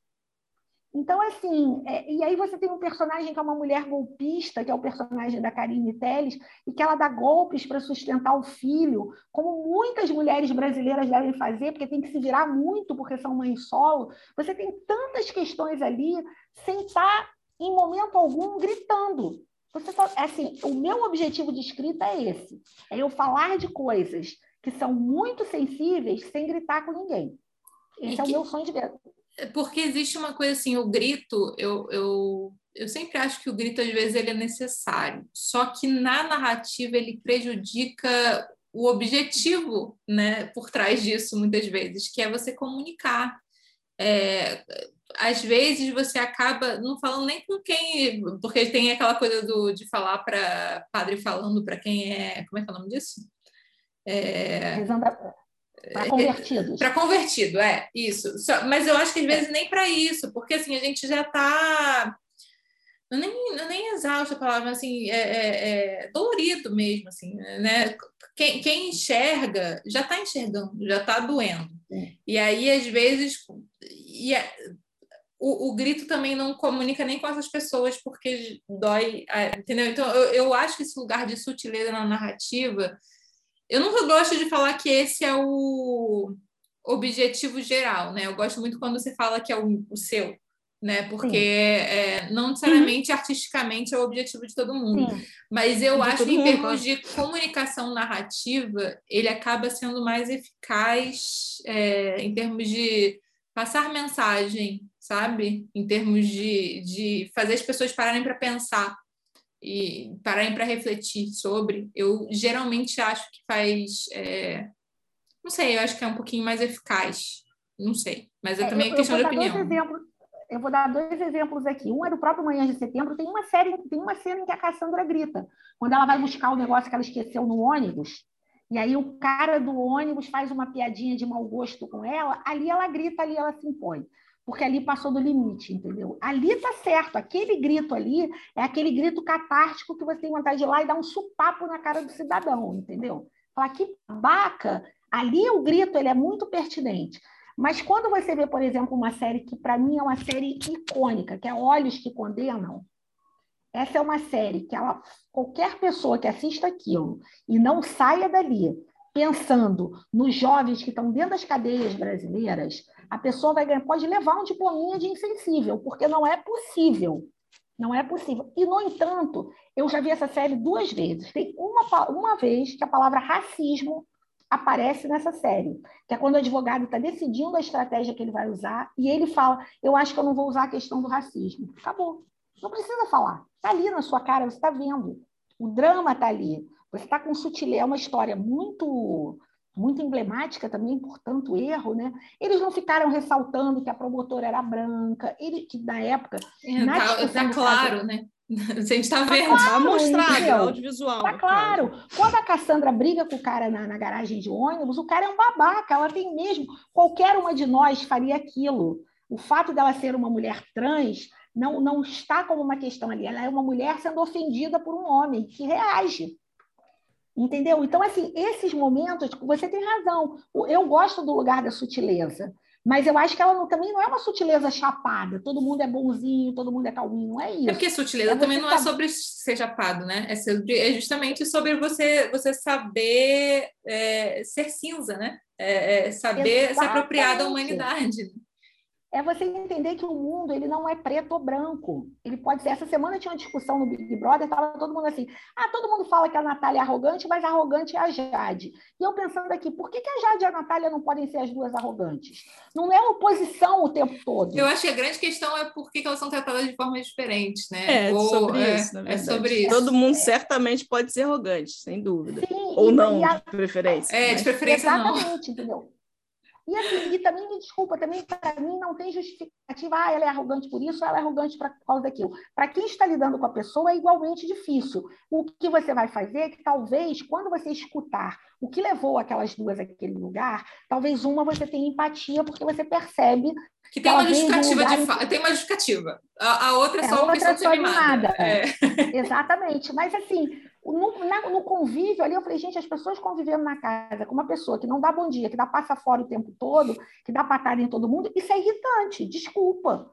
Então, assim, é, e aí você tem um personagem que é uma mulher golpista, que é o personagem da Karine Telles, e que ela dá golpes para sustentar o filho, como muitas mulheres brasileiras devem fazer, porque tem que se virar muito, porque são mães solo. Você tem tantas questões ali, sem estar, em momento algum, gritando. Você só, é assim, o meu objetivo de escrita é esse: é eu falar de coisas que são muito sensíveis sem gritar com ninguém. Esse e é que, o meu sonho de ver. Porque existe uma coisa assim, o grito, eu, eu, eu sempre acho que o grito, às vezes, ele é necessário. Só que na narrativa ele prejudica o objetivo né, por trás disso, muitas vezes, que é você comunicar. É, às vezes você acaba não falando nem com quem, porque tem aquela coisa do, de falar para padre falando para quem é, como é que é o nome disso? É, para convertidos. Para convertido, é, isso. Só, mas eu acho que às vezes nem para isso, porque assim, a gente já está não nem, nem exausto a palavra, assim, é, é, é, dolorido mesmo, assim, né? Quem, quem enxerga já está enxergando, já está doendo. É. E aí, às vezes, e é, o, o, grito também não comunica nem com essas pessoas porque dói, entendeu? Então, eu, eu acho que esse lugar de sutileza na narrativa, eu nunca gosto de falar que esse é o objetivo geral, né? Eu gosto muito quando você fala que é o, o seu, né? Porque é, não necessariamente uhum. artisticamente é o objetivo de todo mundo. Sim. Mas eu de acho que em termos de comunicação narrativa, ele acaba sendo mais eficaz é, em termos de passar mensagem, sabe? Em termos de, de fazer as pessoas pararem para pensar e pararem para refletir sobre. Eu geralmente acho que faz. É, não sei, eu acho que é um pouquinho mais eficaz. Não sei, mas é, é também eu, questão eu de opinião. Exemplos, eu vou dar dois exemplos aqui. Um é do próprio Manhã de Setembro. Tem uma série, tem uma cena em que a Cassandra grita. Quando ela vai buscar o negócio que ela esqueceu no ônibus, e aí o cara do ônibus faz uma piadinha de mau gosto com ela, ali ela grita, ali ela se impõe. Porque ali passou do limite, entendeu? Ali tá certo. Aquele grito ali é aquele grito catártico que você tem vontade de ir lá e dar um supapo na cara do cidadão, entendeu? Falar que babaca. Ali o grito ele é muito pertinente. Mas quando você vê, por exemplo, uma série que para mim é uma série icônica, que é Olhos que Condenam, essa é uma série que ela, qualquer pessoa que assista aquilo e não saia dali pensando nos jovens que estão dentro das cadeias brasileiras, a pessoa vai ganhar, pode levar um diplominha de insensível, porque não é possível. Não é possível. E, no entanto, eu já vi essa série duas vezes. Tem uma, uma vez que a palavra racismo aparece nessa série, que é quando o advogado está decidindo a estratégia que ele vai usar e ele fala: Eu acho que eu não vou usar a questão do racismo. Acabou. Não precisa falar. Está ali na sua cara, você está vendo. O drama está ali. Você está com sutileza. É uma história muito muito emblemática também por tanto erro, né? Eles não ficaram ressaltando que a promotora era branca, ele que na época é, tá, tá claro, caso, né? A gente está tá vendo, está mostrado, audiovisual. Tá claro. Quando a Cassandra briga com o cara na, na, garagem de ônibus, o cara é um babaca, ela tem mesmo. Qualquer uma de nós faria aquilo. O fato dela ser uma mulher trans não, não está como uma questão ali. Ela é uma mulher sendo ofendida por um homem que reage. Entendeu? Então, assim, esses momentos, você tem razão. Eu gosto do lugar da sutileza. Mas eu acho que ela não, também não é uma sutileza chapada. Todo mundo é bonzinho, todo mundo é calminho. Não é isso. É porque sutileza é também não é sobre ser chapado, né? É, sobre, é justamente sobre você, você saber é, ser cinza, né? É, é saber Exatamente. se apropriar da humanidade é você entender que o mundo ele não é preto ou branco. Ele pode ser. Essa semana tinha uma discussão no Big Brother, estava todo mundo assim: ah, todo mundo fala que a Natália é arrogante, mas arrogante é a Jade. E eu pensando aqui, por que, que a Jade e a Natália não podem ser as duas arrogantes? Não é oposição o tempo todo. Eu acho que a grande questão é por que, que elas são tratadas de formas diferentes, né? É, ou, sobre é, isso, é sobre isso. Todo mundo é. certamente pode ser arrogante, sem dúvida. Sim, ou não, a... de preferência. É, de preferência Exatamente, não. Exatamente, entendeu? E, assim, e também me desculpa, também para mim não tem justificativa, ah, ela é arrogante por isso, ela é arrogante por causa daquilo. Para quem está lidando com a pessoa é igualmente difícil. O que você vai fazer é que talvez, quando você escutar o que levou aquelas duas àquele lugar, talvez uma você tenha empatia, porque você percebe que tem uma justificativa de fa... tem uma justificativa. A, a outra é, é só uma questão de ser mimada. É. Exatamente. Mas assim, no, na, no, convívio ali, eu falei, gente, as pessoas convivendo na casa com uma pessoa que não dá bom dia, que dá passa fora o tempo todo, que dá patada em todo mundo, isso é irritante, desculpa,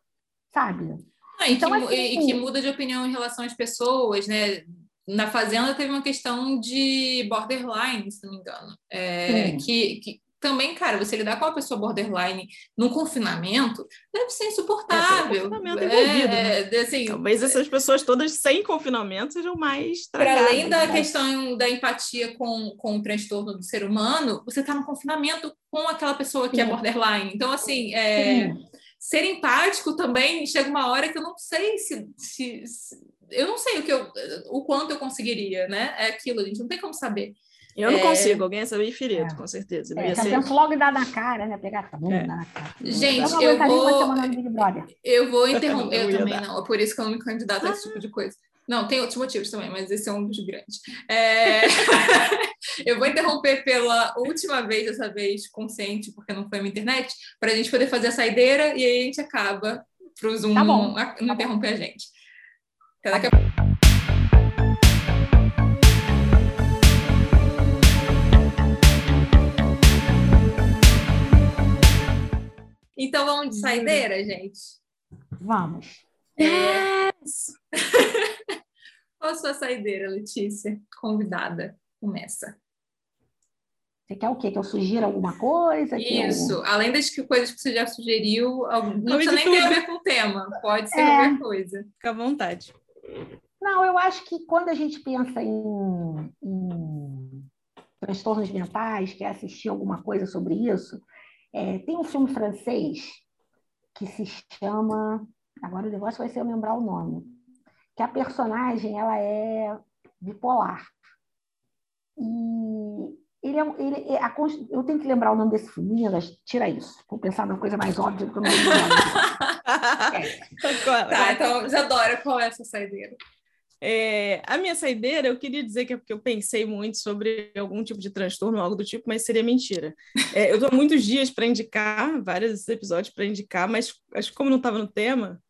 sabe? Ah, então, que, assim, e que muda de opinião em relação às pessoas, né? Na Fazenda teve uma questão de borderline, se não me engano, é, que, que também, cara, você lidar com uma pessoa borderline num confinamento deve ser insuportável. É, confinamento é, né? É, assim, Talvez essas pessoas todas sem confinamento sejam mais Para além da né? questão da empatia com, com o transtorno do ser humano, você está no confinamento com aquela pessoa que é Sim. é borderline. Então, assim, é, ser empático também chega uma hora que eu não sei se, se, se eu não sei o que eu, o quanto eu conseguiria, né? É aquilo, a gente não tem como saber. Eu não é... consigo, alguém ia saber ferido, é. com certeza. Não é, ia ser... penso logo dar na cara, né? Pegar a bunda, é. dar na cara. Gente, eu, eu vou... Eu vou interromper, eu, eu também não. É por isso que eu não me candidato a esse tipo de coisa. Não, tem outros motivos também, mas esse é um dos grandes. É... eu vou interromper pela última vez, dessa vez consciente, porque não foi a minha internet, para a gente poder fazer a saideira e aí a gente acaba para o Zoom tá não, não tá interromper a gente. Até daqui a pouco. Então vamos de saideira, gente? Vamos. Yes! Qual a sua saideira, Letícia? Convidada. Começa. Você quer o quê? Que eu sugira alguma coisa? Isso, eu... além das que, coisas que você já sugeriu, não precisa nem ter a ver com o tema, pode ser é... qualquer coisa. Fica à vontade. Não, eu acho que quando a gente pensa em, em transtornos mentais, quer assistir alguma coisa sobre isso, é, tem um filme francês que se chama. Agora o negócio vai ser eu lembrar o nome. Que a personagem ela é bipolar. E ele é, ele é a, eu tenho que lembrar o nome desse filme, meninas, tira isso. Vou pensar numa coisa mais óbvia que eu não vou lembrar. é. Tá, então, Isadora, qual é essa saideira? É, a minha saideira, eu queria dizer que é porque eu pensei muito sobre algum tipo de transtorno, algo do tipo, mas seria mentira. É, eu dou muitos dias para indicar, vários episódios para indicar, mas acho que como não estava no tema,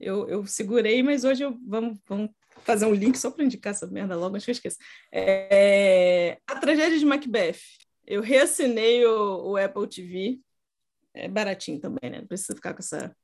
eu, eu segurei, mas hoje eu, vamos, vamos fazer um link só para indicar essa merda logo, acho que eu esqueço. É, a tragédia de Macbeth. Eu reassinei o, o Apple TV. É baratinho também, né? Não precisa ficar com essa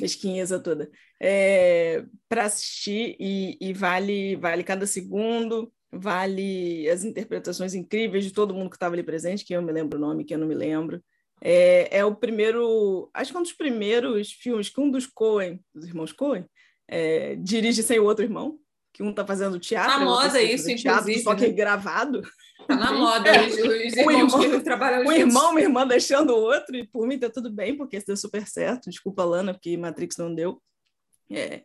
mesquinheza toda. É, para assistir e, e, vale, vale cada segundo, vale as interpretações incríveis de todo mundo que estava ali presente, que eu me lembro o nome, que eu não me lembro. É, é o primeiro, acho que é um dos primeiros filmes que um dos Coen, dos irmãos Coen, é, dirige sem o outro irmão que um tá fazendo teatro. Na moda isso, teatro, inclusive. Só que né? gravado. Tá na moda, é. os, os irmãos o irmão, que trabalham O irmão, minha irmã deixando o outro, e por mim tá tudo bem, porque isso deu super certo. Desculpa, Lana, porque Matrix não deu. É,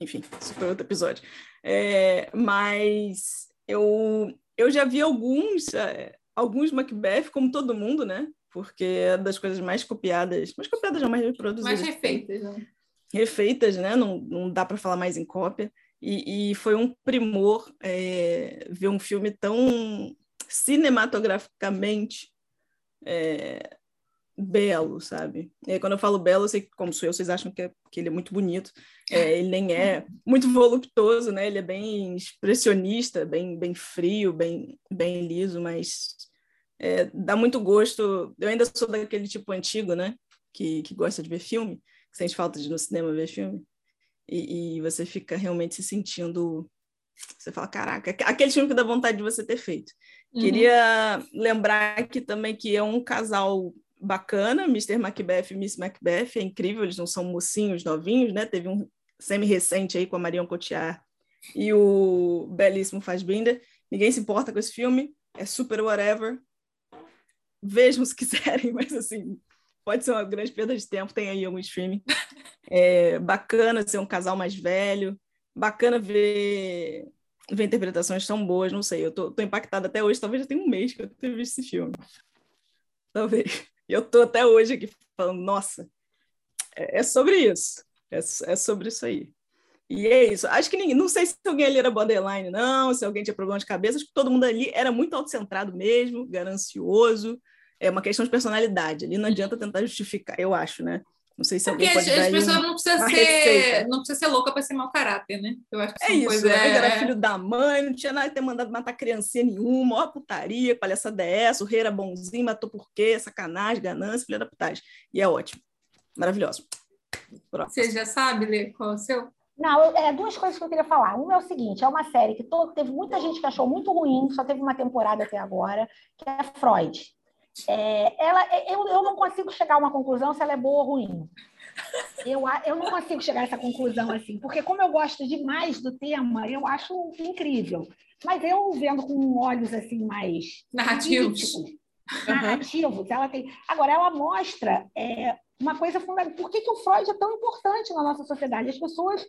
enfim, super outro episódio. É, mas eu, eu já vi alguns, é, alguns Macbeth, como todo mundo, né? Porque é das coisas mais copiadas, mais copiadas não, mais reproduzidas. Mais refeitas, né? Refeitas, né? Não, não dá para falar mais em cópia. E, e foi um primor é, ver um filme tão cinematograficamente é, belo, sabe? E quando eu falo belo, eu sei que, como sou eu, vocês acham que, é, que ele é muito bonito. É, ele nem é muito voluptuoso, né? Ele é bem expressionista, bem, bem frio, bem, bem liso, mas é, dá muito gosto. Eu ainda sou daquele tipo antigo, né? Que, que gosta de ver filme, que sente falta de ir no cinema ver filme e, e, você fica realmente se sentindo. Você fala, caraca, aquele filme que dá vontade de você ter feito. Uhum. Queria lembrar aqui também que é um casal bacana, Mr. Macbeth e Miss Macbeth, é incrível, eles não são mocinhos novinhos, né? Teve um semi-recente aí com a Marion Cotillard e o belíssimo Fassbinder. Ninguém se importa com esse filme, é super whatever. Vejam se quiserem, mas assim, pode ser uma grande perda de tempo, tem aí algum streaming. É bacana ser um casal mais velho, bacana ver, ver interpretações tão boas, não sei, eu tô, tô impactada até hoje, talvez já tenha um mês que eu tenha visto esse filme. Talvez. E eu tô até hoje aqui falando, nossa, é, é sobre isso, é, é sobre isso aí. E é isso. Acho que ninguém, não sei se alguém ali era borderline, não, se alguém tinha problema de cabeça, acho que todo mundo ali era muito autocentrado mesmo, ganancioso, é uma questão de personalidade. Ali não adianta tentar justificar, eu acho, né? Não sei se alguém Porque pode as, as pessoas não precisa ser não precisa ser louca para ser mau caráter, né? Eu acho que é isso. Coisa, é... era filho da mãe, não tinha nada de ter mandado matar criancinha nenhuma, ó putaria, palhaçada é essa, o rei era bonzinho, matou por quê? Sacanagem, ganância, filha da putagem. E é ótimo. Maravilhoso. Próximo. Você já sabe, Lê, qual é o seu? Não, é duas coisas que eu queria falar. Uma é o seguinte: é uma série que todo, teve muita gente que achou muito ruim, só teve uma temporada até agora, que é Freud. É, ela, é, eu, eu não consigo chegar a uma conclusão se ela é boa ou ruim. Eu, eu não consigo chegar a essa conclusão assim, porque como eu gosto demais do tema, eu acho incrível. Mas eu vendo com olhos assim mais narrativos, narrativos, ela tem. Agora ela mostra é, uma coisa fundamental. Por que, que o Freud é tão importante na nossa sociedade? As pessoas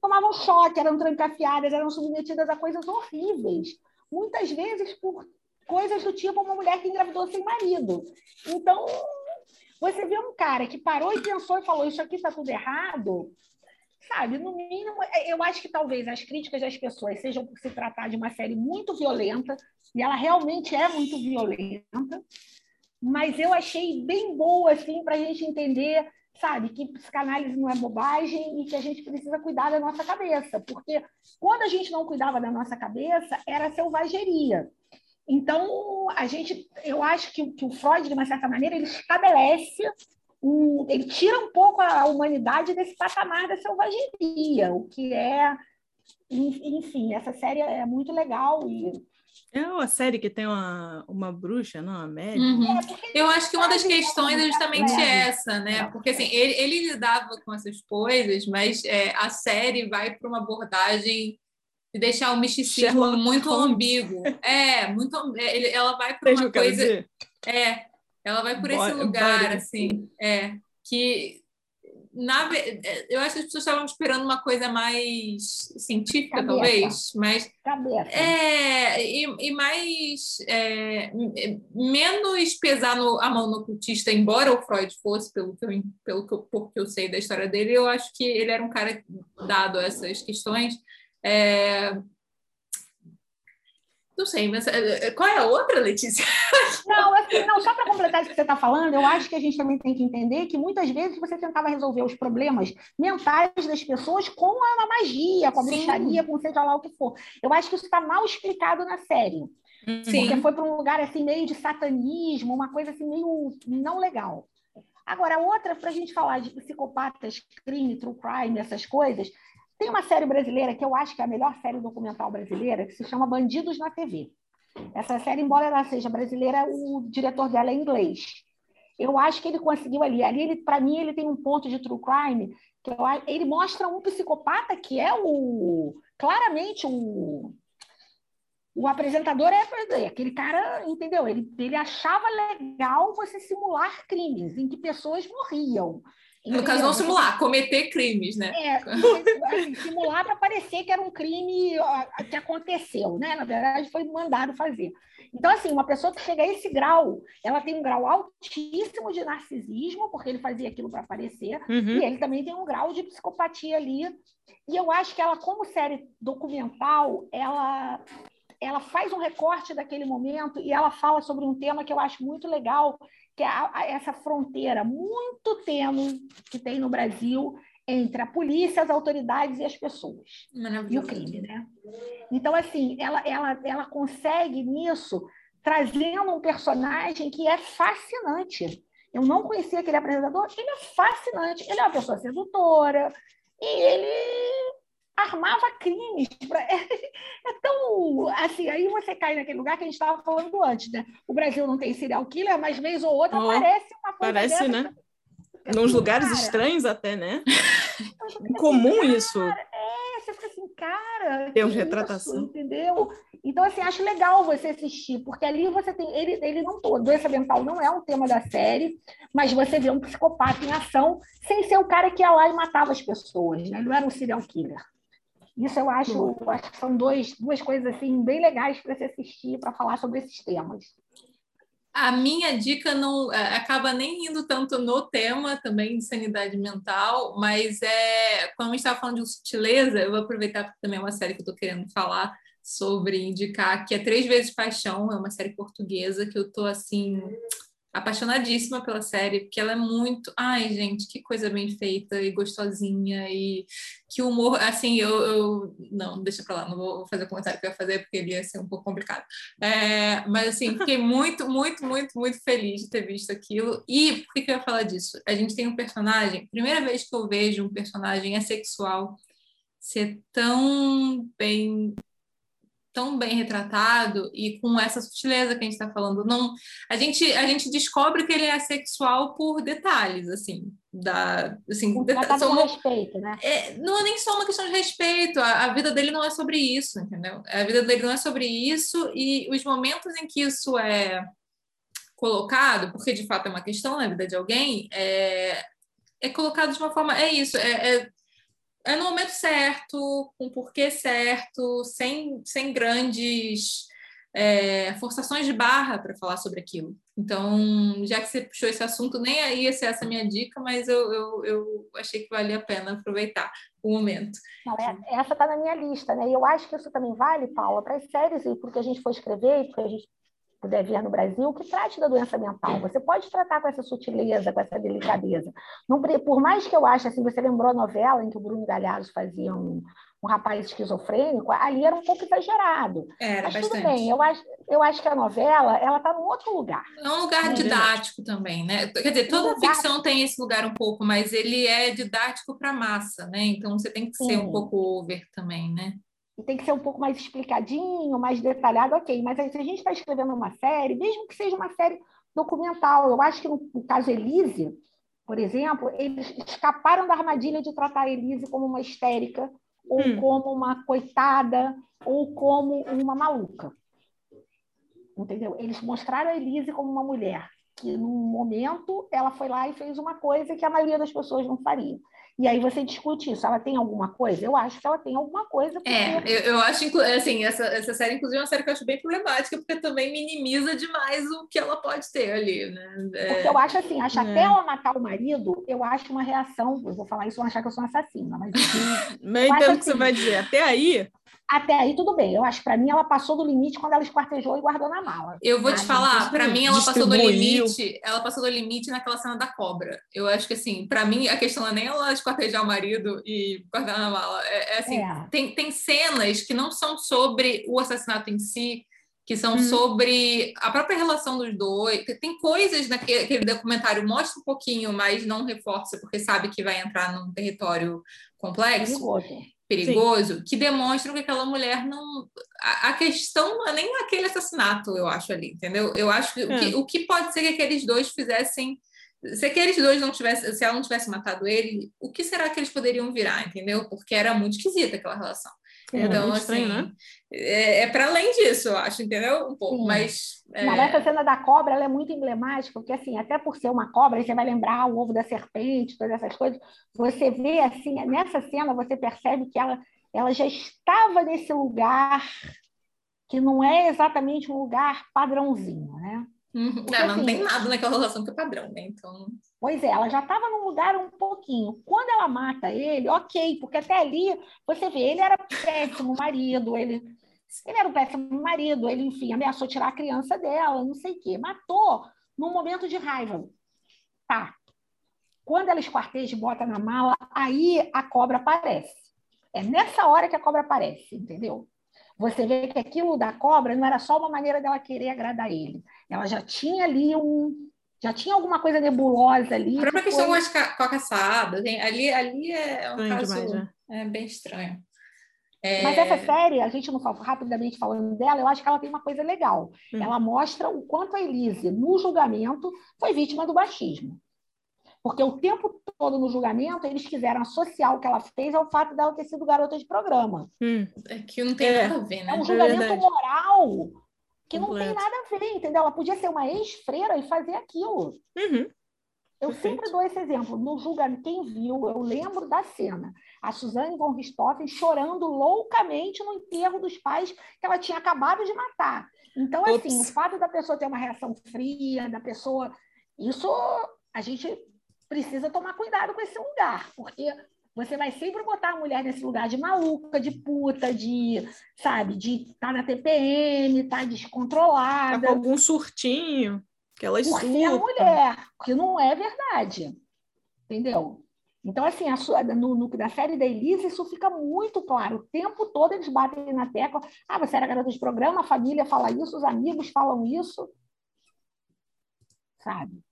tomavam choque, eram trancafiadas, eram submetidas a coisas horríveis, muitas vezes por coisas do tipo uma mulher que engravidou sem marido. Então, você vê um cara que parou e pensou e falou: Isso aqui está tudo errado. Sabe, no mínimo, é, eu acho que talvez as críticas das pessoas sejam por se tratar de uma série muito violenta, e ela realmente é muito violenta, mas eu achei bem boa, assim, para a gente entender, sabe, que psicanálise não é bobagem e que a gente precisa cuidar da nossa cabeça, porque quando a gente não cuidava da nossa cabeça, era selvageria. Então, a gente, eu acho que, que o Freud, de uma certa maneira, ele estabelece, um, ele tira um pouco a humanidade desse patamar da selvageria, o que é, enfim, essa série é muito legal e É uma série que tem uma, uma bruxa, não? Uma médica. Uhum. É, Eu acho que uma das questões é justamente essa, né? Porque assim, ele, ele lidava com essas coisas, mas é, a série vai para uma abordagem de deixar o misticismo Sherlock muito Holmes. ambíguo. É, muito é, ele, ela vai para uma coisa. É, ela vai por esse lugar, assim, é, que na, eu acho que as pessoas estavam esperando uma coisa mais científica, Cabeça. talvez, mas Cabeça. é e, e mais é, menos pesar no, a mão no ocultista, embora o Freud fosse, pelo que eu, pelo que eu, porque eu sei da história dele, eu acho que ele era um cara dado a essas questões. É, não sei, mas eh, eh, qual é a outra, Letícia? Não, assim, não só para completar isso que você está falando, eu acho que a gente também tem que entender que muitas vezes você tentava resolver os problemas mentais das pessoas com a magia, com a Sim. bruxaria, com seja lá o que for. Eu acho que isso está mal explicado na série. Sim. Porque foi para um lugar assim meio de satanismo, uma coisa assim meio não legal. Agora, outra, para a gente falar de psicopatas, crime, true crime, essas coisas, tem uma série brasileira que eu acho que é a melhor série documental brasileira, que se chama Bandidos na TV. Essa série, embora ela seja brasileira, o diretor dela é inglês. Eu acho que ele conseguiu ali. Ali, para mim, ele tem um ponto de true crime que eu, ele mostra um psicopata que é o claramente o o apresentador é, é aquele cara, entendeu? Ele, ele achava legal você simular crimes em que pessoas morriam. No caso, não simular, cometer crimes, né? É, assim, simular para parecer que era um crime que aconteceu, né? Na verdade, foi mandado fazer. Então, assim, uma pessoa que chega a esse grau, ela tem um grau altíssimo de narcisismo, porque ele fazia aquilo para aparecer, uhum. e ele também tem um grau de psicopatia ali. E eu acho que ela, como série documental, ela ela faz um recorte daquele momento e ela fala sobre um tema que eu acho muito legal, que é essa fronteira muito tênue que tem no Brasil entre a polícia, as autoridades e as pessoas. E o crime, né? Então, assim, ela, ela, ela consegue nisso, trazendo um personagem que é fascinante. Eu não conhecia aquele apresentador, ele é fascinante. Ele é uma pessoa sedutora, e ele armava crimes. Pra... É, tão assim, aí você cai naquele lugar que a gente estava falando antes, né? O Brasil não tem serial killer, mas vez ou outra oh, aparece uma coisa. Parece, dessa. né? Nos lugares cara, estranhos até, né? Incomum assim, isso. é, você fica assim, cara. Tem retratação. Isso, entendeu? Então, assim, acho legal você assistir, porque ali você tem. Ele, ele não. Doença mental não é um tema da série, mas você vê um psicopata em ação sem ser o cara que ia lá e matava as pessoas, né? Ele não era um serial killer. Isso eu acho, eu acho que são dois, duas coisas assim bem legais para se assistir para falar sobre esses temas. A minha dica não é, acaba nem indo tanto no tema também de sanidade mental, mas é quando a gente estava falando de sutileza, eu vou aproveitar porque também é uma série que eu estou querendo falar sobre indicar, que é Três Vezes Paixão, é uma série portuguesa que eu estou assim apaixonadíssima pela série, porque ela é muito. Ai, gente, que coisa bem feita e gostosinha, e que humor. Assim, eu. eu... Não, deixa pra lá, não vou fazer o comentário que eu ia fazer, porque ele ia ser um pouco complicado. É, mas, assim, fiquei muito, muito, muito, muito feliz de ter visto aquilo. E por que, que eu ia falar disso? A gente tem um personagem, primeira vez que eu vejo um personagem assexual ser tão bem tão bem retratado e com essa sutileza que a gente está falando. Não, a gente a gente descobre que ele é sexual por detalhes, assim, da assim, deta só uma, respeito, né? É, não é nem só uma questão de respeito. A, a, vida dele não é sobre isso, entendeu? A vida dele não é sobre isso e os momentos em que isso é colocado, porque de fato é uma questão na vida de alguém, é, é colocado de uma forma é isso, é, é é no momento certo, com o porquê certo, sem, sem grandes é, forçações de barra para falar sobre aquilo. Então, já que você puxou esse assunto, nem aí ia ser essa minha dica, mas eu, eu, eu achei que valia a pena aproveitar o momento. É, essa está na minha lista, né? E eu acho que isso também vale, Paula, para as séries e porque a gente for escrever, porque a gente puder vir no Brasil, que trate da doença mental. Você pode tratar com essa sutileza, com essa delicadeza. Não, por mais que eu ache, assim, você lembrou a novela em que o Bruno Galhaço fazia um, um rapaz esquizofrênico, ali era um pouco exagerado. Era Mas bastante. tudo bem, eu acho, eu acho que a novela ela está num outro lugar. É um lugar didático também, né? Quer dizer, toda um ficção tem esse lugar um pouco, mas ele é didático para massa, né? Então você tem que ser Sim. um pouco over também, né? E tem que ser um pouco mais explicadinho, mais detalhado, ok. Mas aí, se a gente está escrevendo uma série, mesmo que seja uma série documental, eu acho que no, no caso Elise, por exemplo, eles escaparam da armadilha de tratar a Elise como uma histérica, ou hum. como uma coitada, ou como uma maluca. Entendeu? Eles mostraram a Elise como uma mulher que, num momento, ela foi lá e fez uma coisa que a maioria das pessoas não faria. E aí você discute isso. Ela tem alguma coisa? Eu acho que ela tem alguma coisa. Porque... É, eu, eu acho, assim, essa, essa série, inclusive, é uma série que eu acho bem problemática, porque também minimiza demais o que ela pode ter ali, né? É... Porque eu acho assim, acho é. até ela matar o marido, eu acho uma reação, eu vou falar isso, vão achar que eu sou uma assassina, mas... Mas entendo o assim, que você assim, vai dizer. Até aí, até aí tudo bem. Eu acho que para mim ela passou do limite quando ela esquartejou e guardou na mala. Eu vou te falar, para mim ela passou do limite, ela passou do limite naquela cena da cobra. Eu acho que assim, para mim a questão não é nem ela esquartejar o marido e guardar na mala. É, é assim, é. Tem, tem cenas que não são sobre o assassinato em si, que são uhum. sobre a própria relação dos dois. Tem coisas naquele documentário, mostra um pouquinho, mas não reforça, porque sabe que vai entrar num território complexo perigoso Sim. que demonstram que aquela mulher não. A, a, questão não é nem aquele assassinato, eu acho ali, entendeu? Eu acho que, é. o, que o que pode ser que aqueles dois fizessem. Se aqueles dois não tivessem, se ela não tivesse matado ele, o que será que eles poderiam virar, entendeu? Porque era muito esquisita aquela relação. É, então, assim, estranho, né? é, é para além disso, eu acho, entendeu? Um pouco, Sim. mas... É... Mas essa cena da cobra, ela é muito emblemática, porque, assim, até por ser uma cobra, você vai lembrar o ovo da serpente, todas essas coisas, você vê, assim, nessa cena, você percebe que ela, ela já estava nesse lugar que não é exatamente um lugar padrãozinho, né? Uhum. Porque, é, não assim, tem nada naquela relação que é padrão, né? Então... Pois é, ela já estava num lugar um pouquinho. Quando ela mata ele, ok, porque até ali, você vê, ele era péssimo marido, ele, ele era um péssimo marido, ele, enfim, ameaçou tirar a criança dela, não sei o quê. Matou num momento de raiva. Tá. Quando ela esquarteja e bota na mala, aí a cobra aparece. É nessa hora que a cobra aparece, entendeu? Você vê que aquilo da cobra não era só uma maneira dela querer agradar ele. Ela já tinha ali um. Já tinha alguma coisa nebulosa ali. A própria que questão foi... com a caçada, ali, ali é um estranho caso demais, né? é bem estranho. É... Mas essa série, a gente não fala rapidamente falando dela, eu acho que ela tem uma coisa legal. Hum. Ela mostra o quanto a Elise, no julgamento, foi vítima do machismo. Porque o tempo todo no julgamento eles quiseram associar o que ela fez ao fato dela ter sido garota de programa. Hum, é que não tem é. nada a ver, né? É um julgamento é moral que não tem nada a ver, entendeu? Ela podia ser uma ex-freira e fazer aquilo. Uhum. Eu Perfeito. sempre dou esse exemplo. No julgamento, quem viu, eu lembro da cena. A Suzane von Richthofen chorando loucamente no enterro dos pais que ela tinha acabado de matar. Então, Ops. assim, o fato da pessoa ter uma reação fria, da pessoa... Isso a gente precisa tomar cuidado com esse lugar, porque você vai sempre botar a mulher nesse lugar de maluca, de puta, de, sabe, de estar tá na TPM, estar tá descontrolada. Tá com algum surtinho, que ela Por ser a mulher, que não é verdade. Entendeu? Então, assim, a sua, no, no, da série da Elise, isso fica muito claro. O tempo todo eles batem na tecla. Ah, você era garota de programa, a família fala isso, os amigos falam isso. Sabe?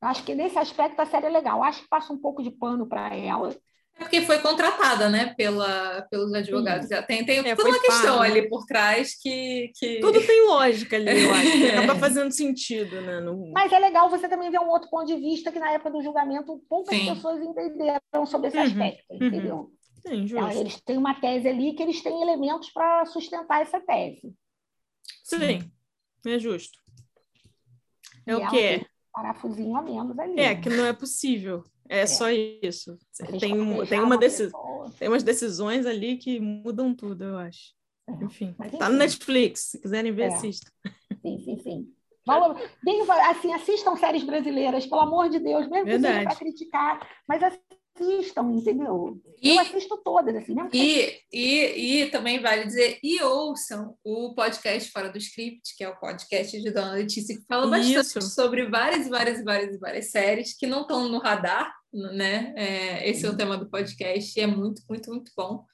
Acho que nesse aspecto a série é legal. Acho que passa um pouco de pano para ela. É porque foi contratada, né, pela, pelos advogados. Sim. Tem, tem é, toda uma questão pago. ali por trás que, que. Tudo tem lógica ali, eu acho. É. Acaba fazendo sentido, né? No... Mas é legal você também ver um outro ponto de vista que na época do julgamento poucas Sim. pessoas entenderam sobre esse uhum. aspecto, uhum. entendeu? Sim, então, eles têm uma tese ali que eles têm elementos para sustentar essa tese. Sim, é justo. É e o que é? parafusinho a menos ali. É, que não é possível. É, é. só isso. Tem, tem, uma decis... tem umas decisões ali que mudam tudo, eu acho. É. Enfim, Mas, tá no Netflix. Se quiserem ver, é. assistam. Sim, sim, sim. Valor... assim, assistam séries brasileiras, pelo amor de Deus, mesmo Verdade. que seja para criticar, mas assistam, entendeu? E, eu assisto todas, assim, mesmo e, e, e também vale dizer, e ouçam o podcast Fora do Script, que é o podcast de Dona Letícia, que fala bastante Isso. sobre várias, várias, várias, várias séries que não estão no radar, né? É, esse é o tema do podcast e é muito, muito, muito bom.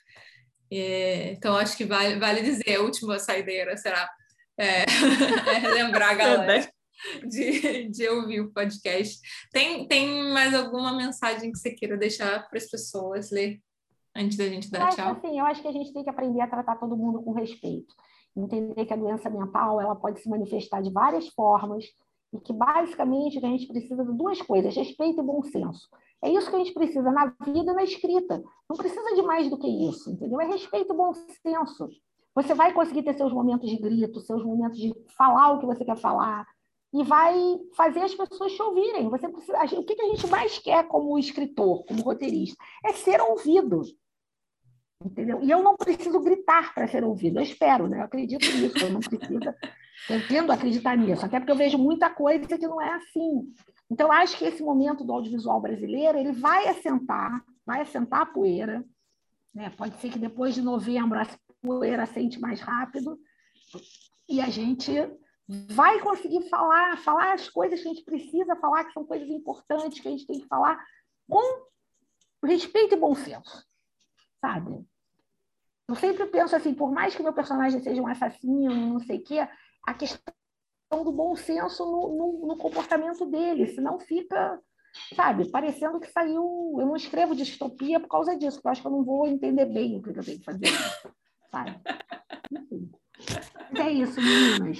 É, então, acho que vale, vale dizer, a última saideira será é, é lembrar a galera de, de ouvir o podcast. Tem, tem mais alguma mensagem que você queira deixar para as pessoas ler? antes da gente dar tchau? Assim, eu acho que a gente tem que aprender a tratar todo mundo com respeito. Entender que a doença mental ela pode se manifestar de várias formas e que, basicamente, a gente precisa de duas coisas, respeito e bom senso. É isso que a gente precisa na vida e na escrita. Não precisa de mais do que isso, entendeu? É respeito e bom senso. Você vai conseguir ter seus momentos de grito, seus momentos de falar o que você quer falar, e vai fazer as pessoas te ouvirem. Você precisa, o que a gente mais quer como escritor, como roteirista? É ser ouvido. Entendeu? E eu não preciso gritar para ser ouvido. Eu espero, né? Eu acredito nisso, eu não preciso. Eu tendo a acreditar nisso, até porque eu vejo muita coisa que não é assim. Então, acho que esse momento do audiovisual brasileiro ele vai assentar, vai assentar a poeira. Né? Pode ser que depois de novembro a poeira assente mais rápido e a gente vai conseguir falar, falar as coisas que a gente precisa falar, que são coisas importantes, que a gente tem que falar com respeito e bom senso, sabe? Eu sempre penso assim, por mais que meu personagem seja um assassino, não sei o quê, a questão do bom senso no, no, no comportamento dele, senão fica, sabe, parecendo que saiu. Eu não escrevo distopia por causa disso, porque eu acho que eu não vou entender bem o que eu tenho que fazer, sabe? Enfim. Mas é isso, meninas.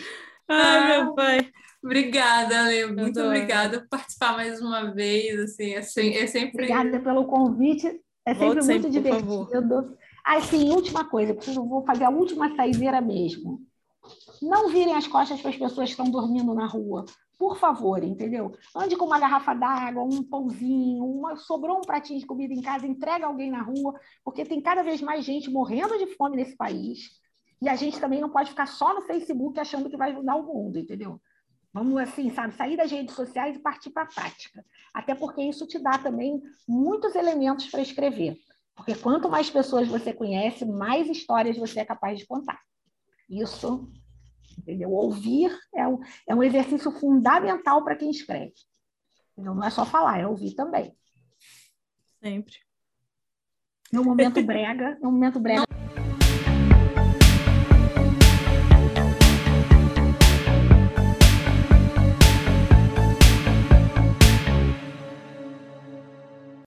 Ai, meu pai. Obrigada, Ale. Muito obrigada por participar mais uma vez. Assim, é, é sempre. Obrigada pelo convite. É sempre Volte muito sempre, divertido. Ah, sim, última coisa, preciso, vou fazer a última saideira mesmo. Não virem as costas para as pessoas que estão dormindo na rua. Por favor, entendeu? Ande com uma garrafa d'água, um pãozinho, uma... sobrou um pratinho de comida em casa, entrega alguém na rua, porque tem cada vez mais gente morrendo de fome nesse país. E a gente também não pode ficar só no Facebook achando que vai mudar o mundo, entendeu? Vamos, assim, sabe, sair das redes sociais e partir para a prática. Até porque isso te dá também muitos elementos para escrever. Porque quanto mais pessoas você conhece, mais histórias você é capaz de contar. Isso, entendeu? Ouvir é um, é um exercício fundamental para quem escreve. Então, não é só falar, é ouvir também. Sempre. No momento brega, no momento brega